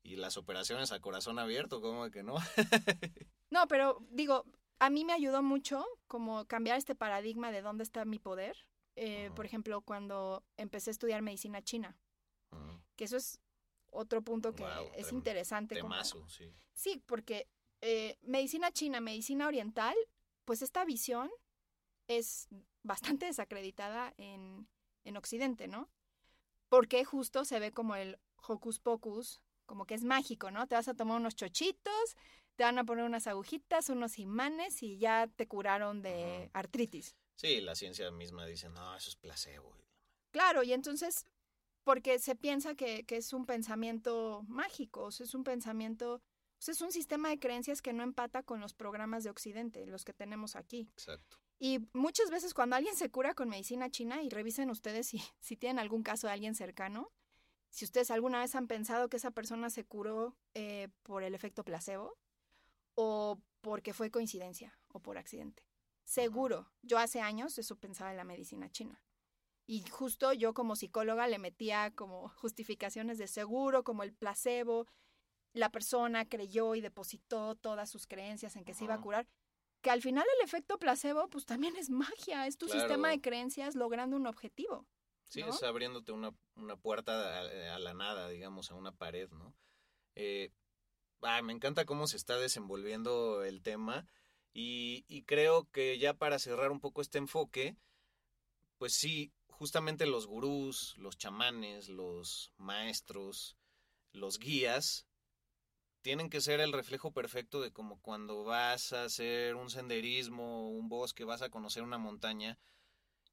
y las operaciones a corazón abierto, ¿cómo que no? No, pero digo, a mí me ayudó mucho como cambiar este paradigma de dónde está mi poder. Eh. Por ejemplo, cuando empecé a estudiar medicina china, que eso es otro punto que es interesante. como- Temazo, sí. Sí, porque eh, medicina china, medicina oriental, pues esta visión es bastante desacreditada en, en Occidente, ¿no? Porque justo se ve como el hocus pocus como que es mágico, ¿no? Te vas a tomar unos chochitos, te van a poner unas agujitas, unos imanes y ya te curaron de artritis. Sí, la ciencia misma dice, no, eso es placebo. Claro, y entonces, porque se piensa que, que es un pensamiento mágico, o sea, es un pensamiento, o sea, es un sistema de creencias que no empata con los programas de Occidente, los que tenemos aquí. Exacto. Y muchas veces cuando alguien se cura con medicina china, y revisen ustedes si, si tienen algún caso de alguien cercano, si ustedes alguna vez han pensado que esa persona se curó eh, por el efecto placebo o porque fue coincidencia o por accidente. Seguro, yo hace años eso pensaba en la medicina china. Y justo yo como psicóloga le metía como justificaciones de seguro, como el placebo, la persona creyó y depositó todas sus creencias en que se iba a curar, que al final el efecto placebo pues también es magia, es tu sistema de creencias logrando un objetivo. Sí, es abriéndote una, una puerta a, la nada, digamos, a una pared, ¿no? Eh, me encanta cómo se está desenvolviendo el tema y, y creo que ya para cerrar un poco este enfoque, pues sí, justamente los gurús, los chamanes, los maestros, los guías, tienen que ser el reflejo perfecto de como cuando vas a hacer un senderismo, un bosque, vas a conocer una montaña,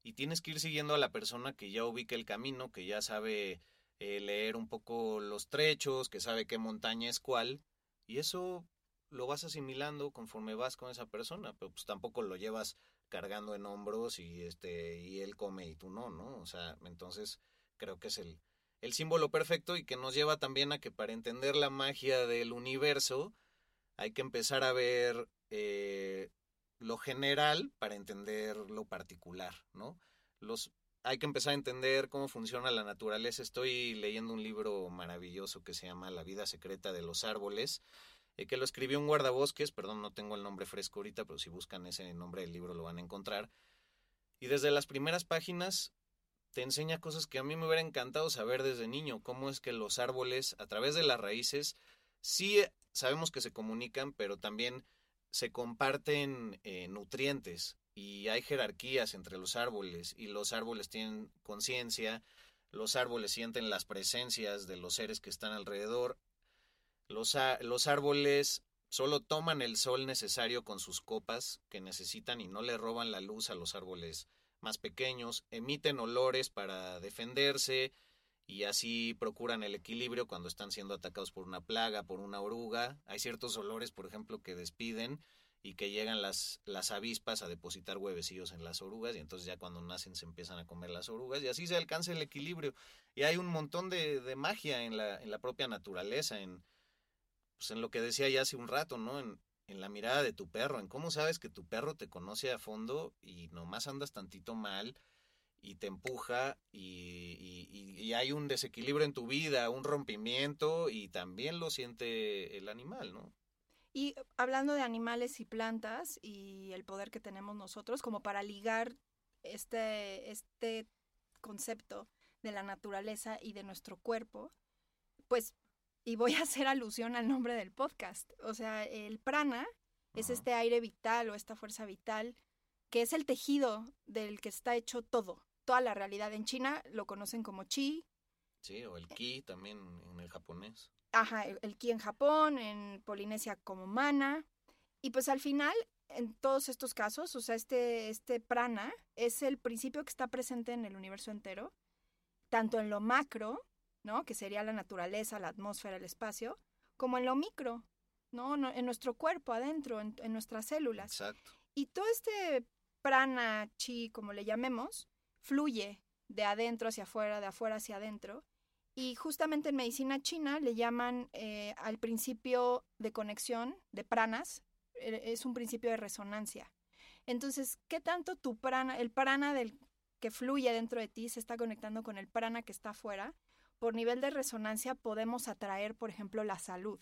y tienes que ir siguiendo a la persona que ya ubica el camino, que ya sabe eh, leer un poco los trechos, que sabe qué montaña es cuál, y eso lo vas asimilando conforme vas con esa persona, pero pues tampoco lo llevas cargando en hombros y este y él come y tú no, ¿no? O sea, entonces creo que es el, el símbolo perfecto y que nos lleva también a que para entender la magia del universo hay que empezar a ver eh, lo general para entender lo particular, ¿no? Los, hay que empezar a entender cómo funciona la naturaleza. Estoy leyendo un libro maravilloso que se llama La vida secreta de los árboles, eh, que lo escribió un guardabosques, perdón, no tengo el nombre fresco ahorita, pero si buscan ese nombre del libro lo van a encontrar. Y desde las primeras páginas te enseña cosas que a mí me hubiera encantado saber desde niño, cómo es que los árboles, a través de las raíces, sí sabemos que se comunican, pero también se comparten eh, nutrientes y hay jerarquías entre los árboles y los árboles tienen conciencia, los árboles sienten las presencias de los seres que están alrededor, los, los árboles solo toman el sol necesario con sus copas que necesitan y no le roban la luz a los árboles más pequeños, emiten olores para defenderse, y así procuran el equilibrio cuando están siendo atacados por una plaga, por una oruga. Hay ciertos olores, por ejemplo, que despiden y que llegan las, las avispas a depositar huevecillos en las orugas y entonces ya cuando nacen se empiezan a comer las orugas y así se alcanza el equilibrio. Y hay un montón de, de magia en la, en la propia naturaleza, en, pues en lo que decía ya hace un rato, ¿no? En, en la mirada de tu perro, en cómo sabes que tu perro te conoce a fondo y nomás andas tantito mal y te empuja y, y, hay un desequilibrio en tu vida, un rompimiento y también lo siente el animal, ¿no? Y hablando de animales y plantas y el poder que tenemos nosotros, como para ligar este, este concepto de la naturaleza y de nuestro cuerpo, pues, y voy a hacer alusión al nombre del podcast, o sea, el prana es este aire vital o esta fuerza vital que es el tejido del que está hecho todo toda la realidad. En China lo conocen como chi. Sí, o el ki también en el japonés. Ajá, el, ki en Japón, en Polinesia como mana. Y pues al final, en todos estos casos, o sea, este, este prana es el principio que está presente en el universo entero, tanto en lo macro, ¿no? Que sería la naturaleza, la atmósfera, el espacio, como en lo micro, ¿no? En nuestro cuerpo, adentro, en, en nuestras células. Exacto. Y todo este prana, chi, como le llamemos, fluye de adentro hacia afuera, de afuera hacia adentro. Y justamente en medicina china le llaman eh, al principio de conexión de pranas, eh, es un principio de resonancia. Entonces, ¿qué tanto tu prana, el prana del que fluye dentro de ti se está conectando con el prana que está afuera? Por nivel de resonancia podemos atraer, por ejemplo, la salud.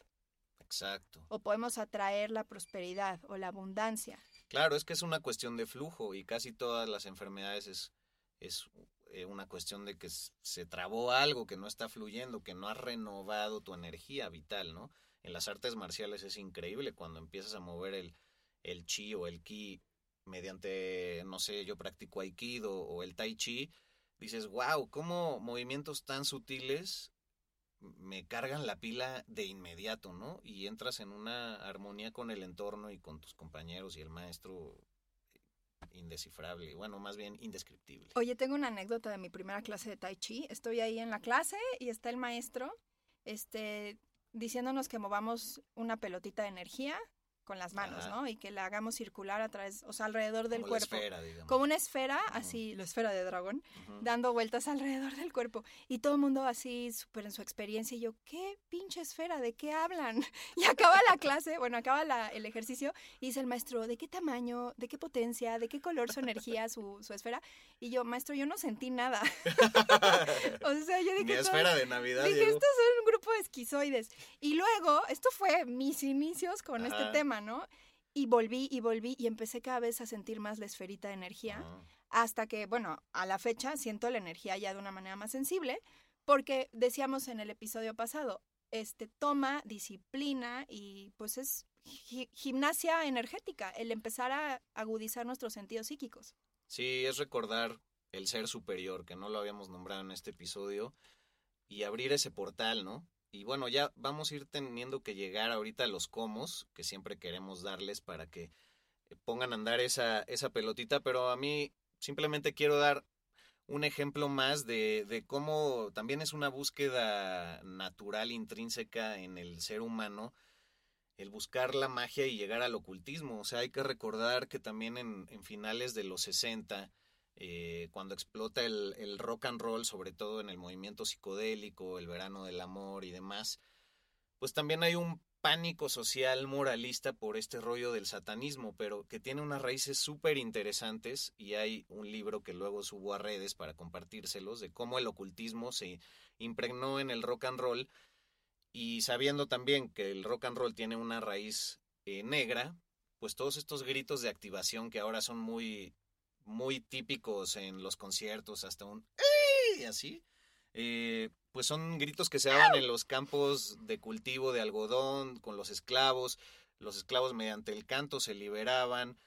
Exacto. O podemos atraer la prosperidad o la abundancia. Claro, es que es una cuestión de flujo y casi todas las enfermedades es es eh, una cuestión de que se trabó algo, que no está fluyendo, que no has renovado tu energía vital, ¿no? En las artes marciales es increíble cuando empiezas a mover el, el chi o el ki mediante, no sé, yo practico aikido o el tai chi, dices, wow, cómo movimientos tan sutiles me cargan la pila de inmediato, ¿no? Y entras en una armonía con el entorno y con tus compañeros y el maestro indescifrable, bueno, más bien indescriptible. Oye, tengo una anécdota de mi primera clase de Tai Chi. Estoy ahí en la clase y está el maestro, este, diciéndonos que movamos una pelotita de energía con las manos, Ajá. ¿no? Y que la hagamos circular a través, o sea, alrededor del Como cuerpo. esfera. Como una esfera, así, la esfera de dragón, dando vueltas alrededor del cuerpo. Y todo el mundo así, súper en su experiencia. Y yo, ¿qué pinche esfera? ¿De qué hablan? Y acaba la clase, bueno, acaba la- el ejercicio y dice el maestro, ¿de qué tamaño? ¿De qué potencia? ¿De qué color su energía, su, su esfera? Y yo, maestro, yo no sentí nada. o sea, yo dije, todo- esfera de Navidad, Dije, estos son de esquizoides. Y luego, esto fue mis inicios con este tema, ¿no? Y volví y volví y empecé cada vez a sentir más la esferita de energía Ajá. hasta que, bueno, a la fecha siento la energía ya de una manera más sensible, porque decíamos en el episodio pasado, este toma disciplina y pues es gi- gimnasia energética, el empezar a agudizar nuestros sentidos psíquicos. Sí, es recordar el ser superior, que no lo habíamos nombrado en este episodio, y abrir ese portal, ¿no? Y bueno, ya vamos a ir teniendo que llegar ahorita a los comos, que siempre queremos darles para que eh, pongan a andar esa, esa pelotita, pero a mí simplemente quiero dar un ejemplo más de, de cómo también es una búsqueda natural, intrínseca en el ser humano, el buscar la magia y llegar al ocultismo. O sea, hay que recordar que también en, en finales de los 60, eh, cuando explota el, rock and roll, sobre todo en el movimiento psicodélico, el verano del amor y demás, pues también hay un pánico social moralista por este rollo del satanismo, pero que tiene unas raíces súper interesantes y hay un libro que luego subo a redes para compartírselos de cómo el ocultismo se impregnó en el rock and roll y sabiendo también que el rock and roll tiene una raíz eh, negra, pues todos estos gritos de activación que ahora son muy muy típicos en los conciertos, hasta un ¡Ey! así, eh, pues son gritos que se daban en los campos de cultivo de algodón con los esclavos. Los esclavos mediante el canto se liberaban,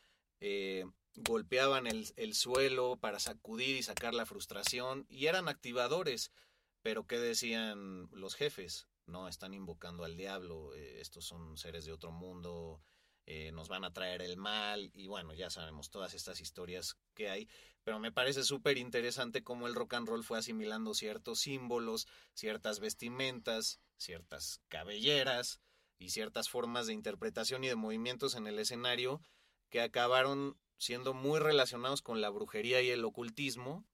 eh, golpeaban el, el suelo para sacudir y sacar la frustración y eran activadores. Pero ¿qué decían los jefes? No, están invocando al diablo, eh, estos son seres de otro mundo, eh, nos van a traer el mal y bueno, ya sabemos todas estas historias que hay, pero me parece súper interesante cómo el rock and roll fue asimilando ciertos símbolos, ciertas vestimentas, ciertas cabelleras y ciertas formas de interpretación y de movimientos en el escenario que acabaron siendo muy relacionados con la brujería y el ocultismo,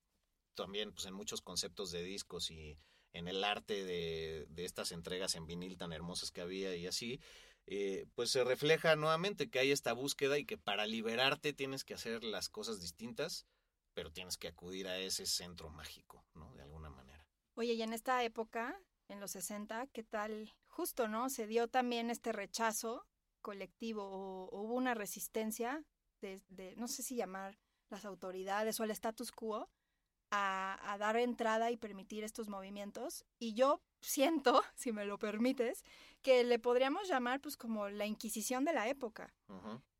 también pues en muchos conceptos de discos y en el arte de, de estas entregas en vinil tan hermosas que había y así, eh, pues se refleja nuevamente que hay esta búsqueda y que para liberarte tienes que hacer las cosas distintas, pero tienes que acudir a ese centro mágico, ¿no? De alguna manera. Oye, y en esta época, en los 60, ¿qué tal? Justo, ¿no? Se dio también este rechazo colectivo o, hubo una resistencia de, de, no sé si llamar las autoridades o el status quo a, a dar entrada y permitir estos movimientos. Y yo siento, si me lo permites, que le podríamos llamar pues como la Inquisición de la época.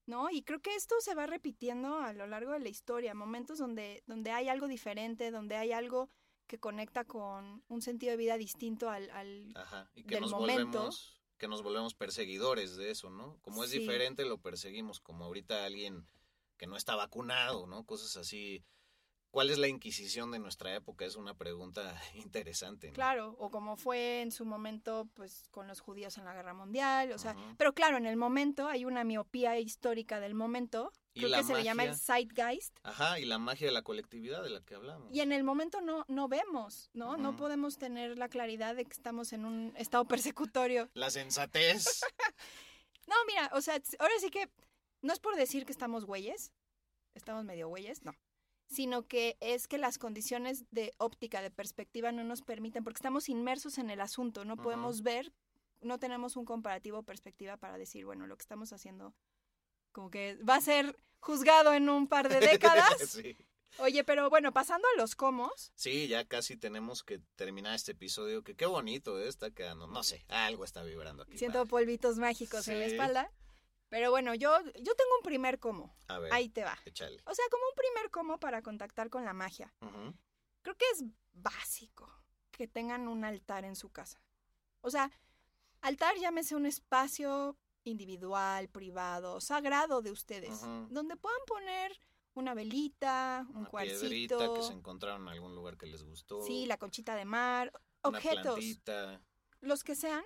¿no? Y creo que esto se va repitiendo a lo largo de la historia, momentos donde, donde hay algo diferente, donde hay algo que conecta con un sentido de vida distinto al... al- Ajá. Y que Del nos momento. volvemos que nos volvemos perseguidores de eso, ¿no? Como es Sí. diferente, lo perseguimos, como ahorita alguien que no está vacunado, ¿no? Cosas así. ¿Cuál es la inquisición de nuestra época? Es una pregunta interesante. ¿no? Claro, o como fue en su momento, pues, con los judíos en la guerra mundial, o sea, pero claro, en el momento hay una miopía histórica del momento, Y creo la que se le llama el zeitgeist, Ajá, y la magia de la colectividad de la que hablamos. y en el momento no, no vemos, ¿no? No podemos tener la claridad de que estamos en un estado persecutorio. La sensatez. No, mira, o sea, ahora sí que no es por decir que estamos güeyes, estamos medio güeyes, no, sino que es que las condiciones de óptica, de perspectiva no nos permiten, porque estamos inmersos en el asunto, no podemos ver, no tenemos un comparativo o perspectiva para decir, bueno, lo que estamos haciendo como que va a ser juzgado en un par de décadas. sí. Oye, pero bueno, pasando a los comos, Sí, ya casi tenemos que terminar este episodio, que qué bonito eh, está quedando. No sé, algo está vibrando aquí. siento padre. polvitos mágicos en la espalda, pero bueno, yo, yo tengo un primer como, A ver, ahí te va. échale. O sea, como un primer como para contactar con la magia. Creo que es básico que tengan un altar en su casa. O sea, altar llámese un espacio individual, privado, sagrado de ustedes, donde puedan poner una velita, un Una piedrita cuarcito, que se encontraron en algún lugar que les gustó. sí, la conchita de mar, una objetos, plantita. los que sean,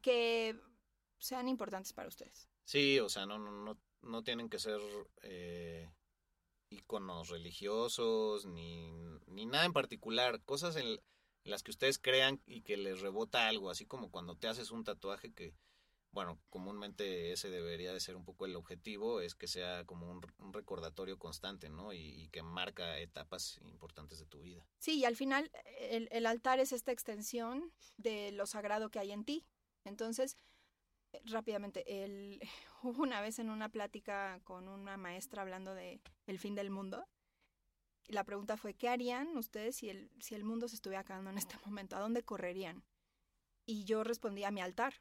que sean importantes para ustedes. Sí, o sea, no, no, no, no tienen que ser eh, íconos religiosos ni, ni nada en particular. Cosas en, las que ustedes crean y que les rebota algo, así como cuando te haces un tatuaje que, bueno, comúnmente ese debería de ser un poco el objetivo, es que sea como un, un recordatorio constante, ¿no? Y, y que marca etapas importantes de tu vida. Sí, y al final el, el altar es esta extensión de lo sagrado que hay en ti. Entonces, rápidamente, el, hubo una vez en una plática con una maestra hablando de el fin del mundo. Y la pregunta fue, ¿qué harían ustedes si el, si el mundo se estuviera acabando en este momento? ¿A dónde correrían? Y yo respondí a mi altar.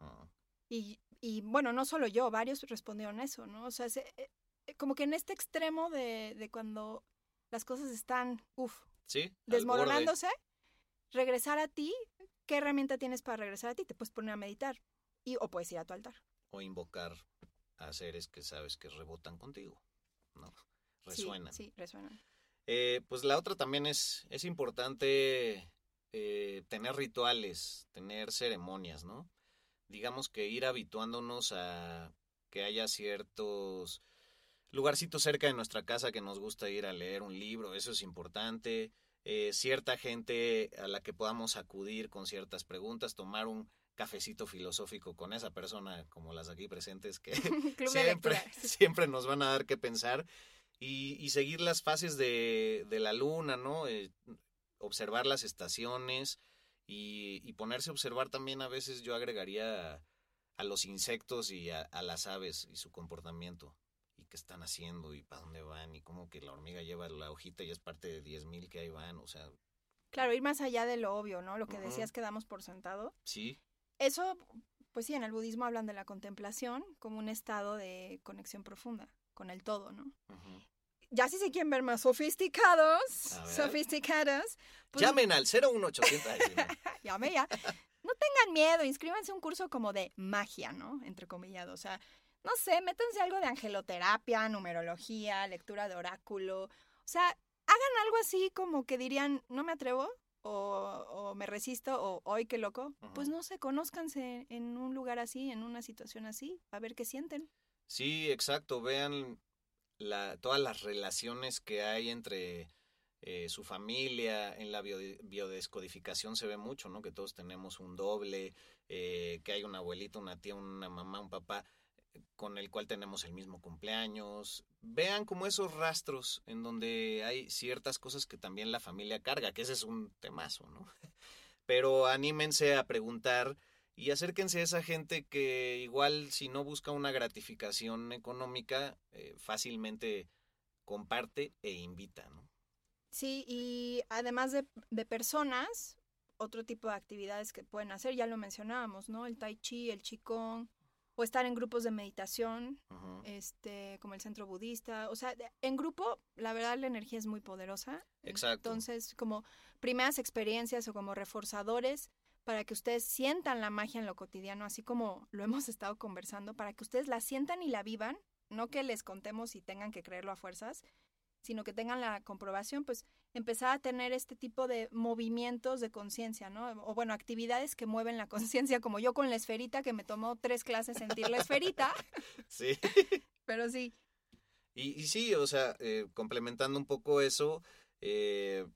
Ah, Y, y bueno, no solo yo, varios respondieron eso, ¿no? O sea, se- eh, eh, como que en este extremo de, de cuando las cosas están, uff, Sí, desmoronándose, regresar a ti, ¿qué herramienta tienes para regresar a ti? Te puedes poner a meditar y, o puedes ir a tu altar. O invocar a seres que sabes que rebotan contigo, ¿no? Sí, Resuenan. Sí, resuenan. Eh, pues la otra también es, es importante eh, tener rituales, tener ceremonias, ¿no? Digamos que ir habituándonos a que haya ciertos lugarcitos cerca de nuestra casa que nos gusta ir a leer un libro, eso es importante. Eh, cierta gente a la que podamos acudir con ciertas preguntas, tomar un cafecito filosófico con esa persona como las aquí presentes que siempre, siempre nos van a dar que pensar y, y seguir las fases de, de la luna, ¿no? Eh, observar las estaciones y, y ponerse a observar también a veces yo agregaría a, a los insectos y a, a las aves y su comportamiento y qué están haciendo y para dónde van y cómo que la hormiga lleva la hojita y es parte de 10.000 que ahí van, o sea, Claro, ir más allá de lo obvio, ¿no? Lo que decías que damos por sentado. sí, Eso, pues sí, en el budismo hablan de la contemplación como un estado de conexión profunda con el todo, ¿no? Ya si se quieren ver más sofisticados, sofisticados, pues Llamen al 01800. Ay, sí, no. llame ya. No tengan miedo, inscríbanse a un curso como de magia, ¿no? Entre comillado. O sea, no sé, métanse algo de angeloterapia, numerología, lectura de oráculo. O sea, hagan algo así como que dirían, no me atrevo, o, o me resisto, o hoy qué loco. Pues no sé, conózcanse en un lugar así, en una situación así, a ver qué sienten. Sí, exacto. Vean la, todas las relaciones que hay entre eh, su familia. En la bio- biodescodificación se ve mucho, ¿no? Que todos tenemos un doble, eh, que hay una abuelita, una tía, una mamá, un papá con el cual tenemos el mismo cumpleaños. Vean como esos rastros en donde hay ciertas cosas que también la familia carga, que ese es un temazo, ¿no? Pero anímense a preguntar y acérquense a esa gente que igual si no busca una gratificación económica, eh, fácilmente comparte e invita, ¿no? Sí, y además de, de personas, otro tipo de actividades que pueden hacer, ya lo mencionábamos, ¿no? El tai chi, el qigong, o estar en grupos de meditación, este, como el centro budista. O sea, en grupo, la verdad, la energía es muy poderosa. Exacto. Entonces, como primeras experiencias o como reforzadores para que ustedes sientan la magia en lo cotidiano, así como lo hemos estado conversando, para que ustedes la sientan y la vivan, no que les contemos y tengan que creerlo a fuerzas, sino que tengan la comprobación, pues empezar a tener este tipo de movimientos de conciencia, ¿no? O bueno, actividades que mueven la conciencia, como yo con la esferita, que me tomó tres clases sentir la esferita, Sí. pero sí, Y, y sí, o sea, eh, complementando un poco eso, eh,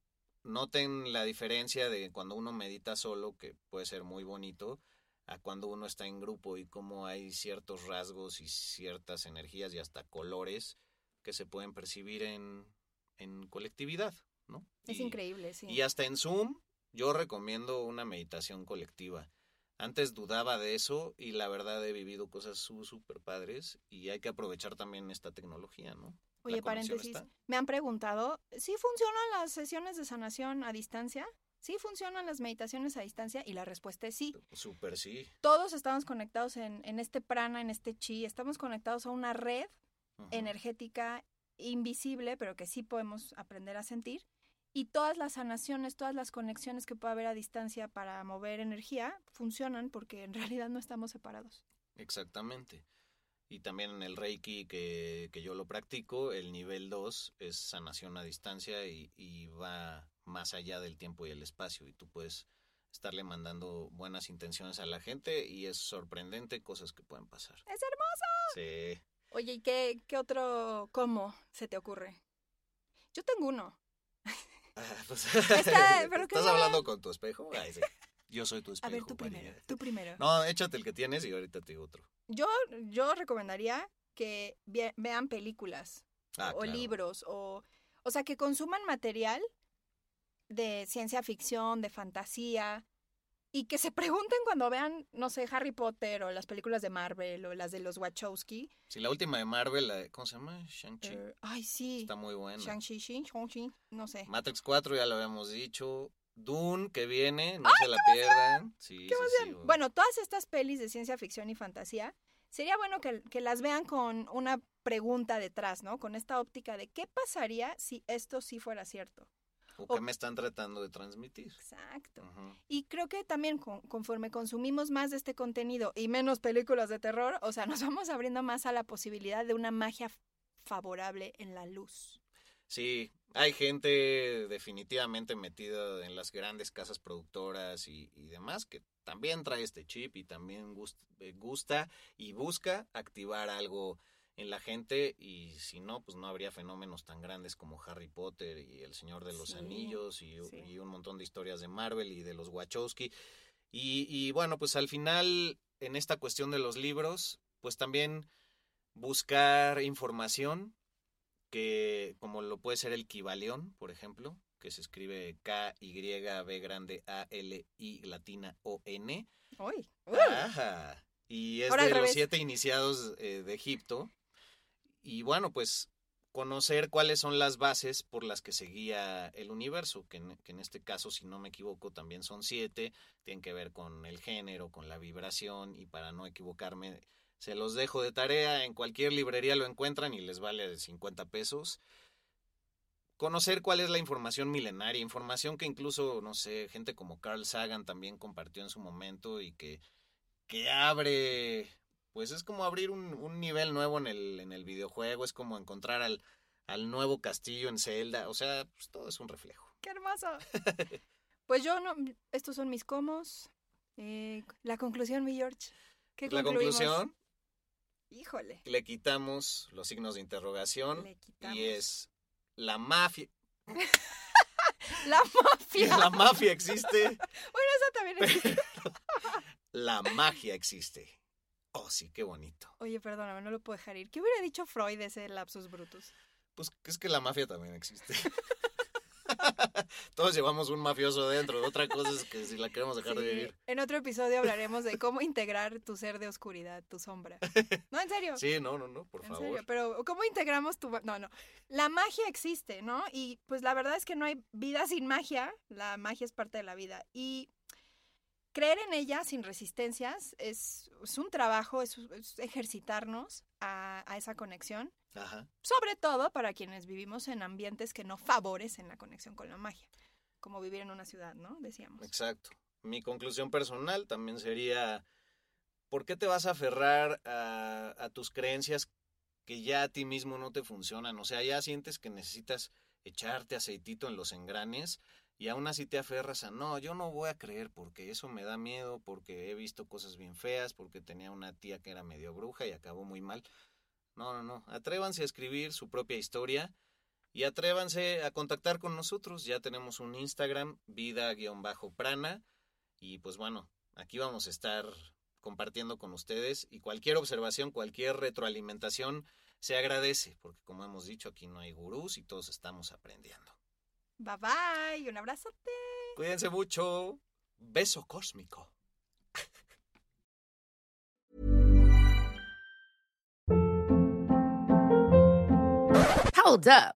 noten la diferencia de cuando uno medita solo, que puede ser muy bonito, a cuando uno está en grupo y cómo hay ciertos rasgos y ciertas energías y hasta colores que se pueden percibir en, en colectividad, ¿no? es Y- increíble, sí. Y hasta en Zoom, yo recomiendo una meditación colectiva. Antes dudaba de eso y la verdad he vivido cosas súper padres y hay que aprovechar también esta tecnología, ¿no? Oye, paréntesis, está. me han preguntado, ¿sí funcionan las sesiones de sanación a distancia? ¿Sí funcionan las meditaciones a distancia? Y la respuesta es sí. Súper sí. Todos estamos conectados en, en este prana, en este chi, estamos conectados a una red energética invisible, pero que sí podemos aprender a sentir. Y todas las sanaciones, todas las conexiones que puede haber a distancia para mover energía funcionan porque en realidad no estamos separados. Exactamente. Y también en el Reiki que, que yo lo practico, el nivel 2 es sanación a distancia y, y va más allá del tiempo y el espacio. Y tú puedes estarle mandando buenas intenciones a la gente y es sorprendente cosas que pueden pasar. ¡Es hermoso! Sí. Oye, ¿y qué, qué otro cómo se te ocurre? Yo tengo uno. Ah, pues, Está- pero ¿Estás hablando con tu espejo? Ay, sí. Yo soy tu A espejo. ver, tú María. primero, tú primero. No, échate el que tienes y ahorita te digo otro. Yo, yo recomendaría que vean películas Ah, o claro. libros o, o sea, que consuman material de ciencia ficción, de fantasía y que se pregunten cuando vean, no sé, Harry Potter o las películas de Marvel o las de los Wachowski. Sí, la última de Marvel, la- ¿cómo se llama? Shang-Chi. eh, ay, sí. Está muy buena. Shang-Chi, Shin- Shang-Chi, no sé. Matrix 4 ya lo habíamos dicho. Dune, que viene, no se la pierdan. Sí, ¡Qué sí, bueno, todas estas pelis de ciencia ficción y fantasía, sería bueno que, que las vean con una pregunta detrás, ¿no? Con esta óptica de qué pasaría si esto sí fuera cierto. ¿O o- qué me están tratando de transmitir? Exacto. Y creo que también con- conforme consumimos más de este contenido y menos películas de terror, o sea, nos vamos abriendo más a la posibilidad de una magia favorable en la luz. Sí, hay gente definitivamente metida en las grandes casas productoras y, y demás que también trae este chip y también gust- eh, gusta y busca activar algo en la gente y si no, pues no habría fenómenos tan grandes como Harry Potter y El Señor de los Sí, Anillos y, sí. y un montón de historias de Marvel y de los Wachowski. Y, y bueno, pues al final, en esta cuestión de los libros, pues también buscar información que como lo puede ser el Kibaleón, por ejemplo, que se escribe K Y B grande A L I latina O N. ¡Uy! Ajá. Y es Ahora de los siete iniciados eh, de Egipto. Y bueno, pues conocer cuáles son las bases por las que se guía el universo, que en, que en este caso, si no me equivoco, también son siete, tienen que ver con el género, con la vibración, y para no equivocarme, se los dejo de tarea, en cualquier librería lo encuentran y les vale 50 pesos. Conocer cuál es la información milenaria, información que incluso, no sé, gente como Carl Sagan también compartió en su momento y que, que abre, pues es como abrir un, un nivel nuevo en el, en el videojuego, es como encontrar al, al nuevo castillo en Zelda, o sea, pues todo es un reflejo. ¡Qué hermoso! Pues yo no, estos son mis comos. Eh, la conclusión, mi George. ¿Qué La concluimos? conclusión, Híjole. le quitamos los signos de interrogación Le quitamos. y es la mafia. La mafia. La mafia existe, Bueno, esa también existe. la magia existe. Oh, sí, qué bonito. Oye, perdóname, no lo puedo dejar ir. ¿Qué hubiera dicho Freud de ese lapsus brutus? Pues es que la mafia también existe. Todos llevamos un mafioso dentro. Otra cosa es que si la queremos dejar de vivir. En otro episodio hablaremos de cómo integrar tu ser de oscuridad, tu sombra. No, en serio. Sí, no, no, no, por en favor. serio, pero ¿cómo integramos tu... No, no. La magia existe, ¿no? Y pues la verdad es que no hay vida sin magia. La magia es parte de la vida. Y creer en ella sin resistencias es, es un trabajo, es, es ejercitarnos a, a esa conexión. Ajá. Sobre todo para quienes vivimos en ambientes que no favorecen la conexión con la magia. Como vivir en una ciudad, ¿no? Decíamos. Exacto. Mi conclusión personal también sería, ¿por qué te vas a aferrar a, a tus creencias que ya a ti mismo no te funcionan? O sea, ya sientes que necesitas echarte aceitito en los engranes y aún así te aferras a, no, yo no voy a creer porque eso me da miedo, porque he visto cosas bien feas, porque tenía una tía que era medio bruja y acabó muy mal. No, no, no. Atrévanse a escribir su propia historia y atrévanse a contactar con nosotros. Ya tenemos un Instagram, vida-prana. Y pues bueno, aquí vamos a estar compartiendo con ustedes y cualquier observación, cualquier retroalimentación se agradece, porque como hemos dicho, aquí no hay gurús y todos estamos aprendiendo. Bye bye, un abrazote. Cuídense mucho. Beso cósmico. Hold up.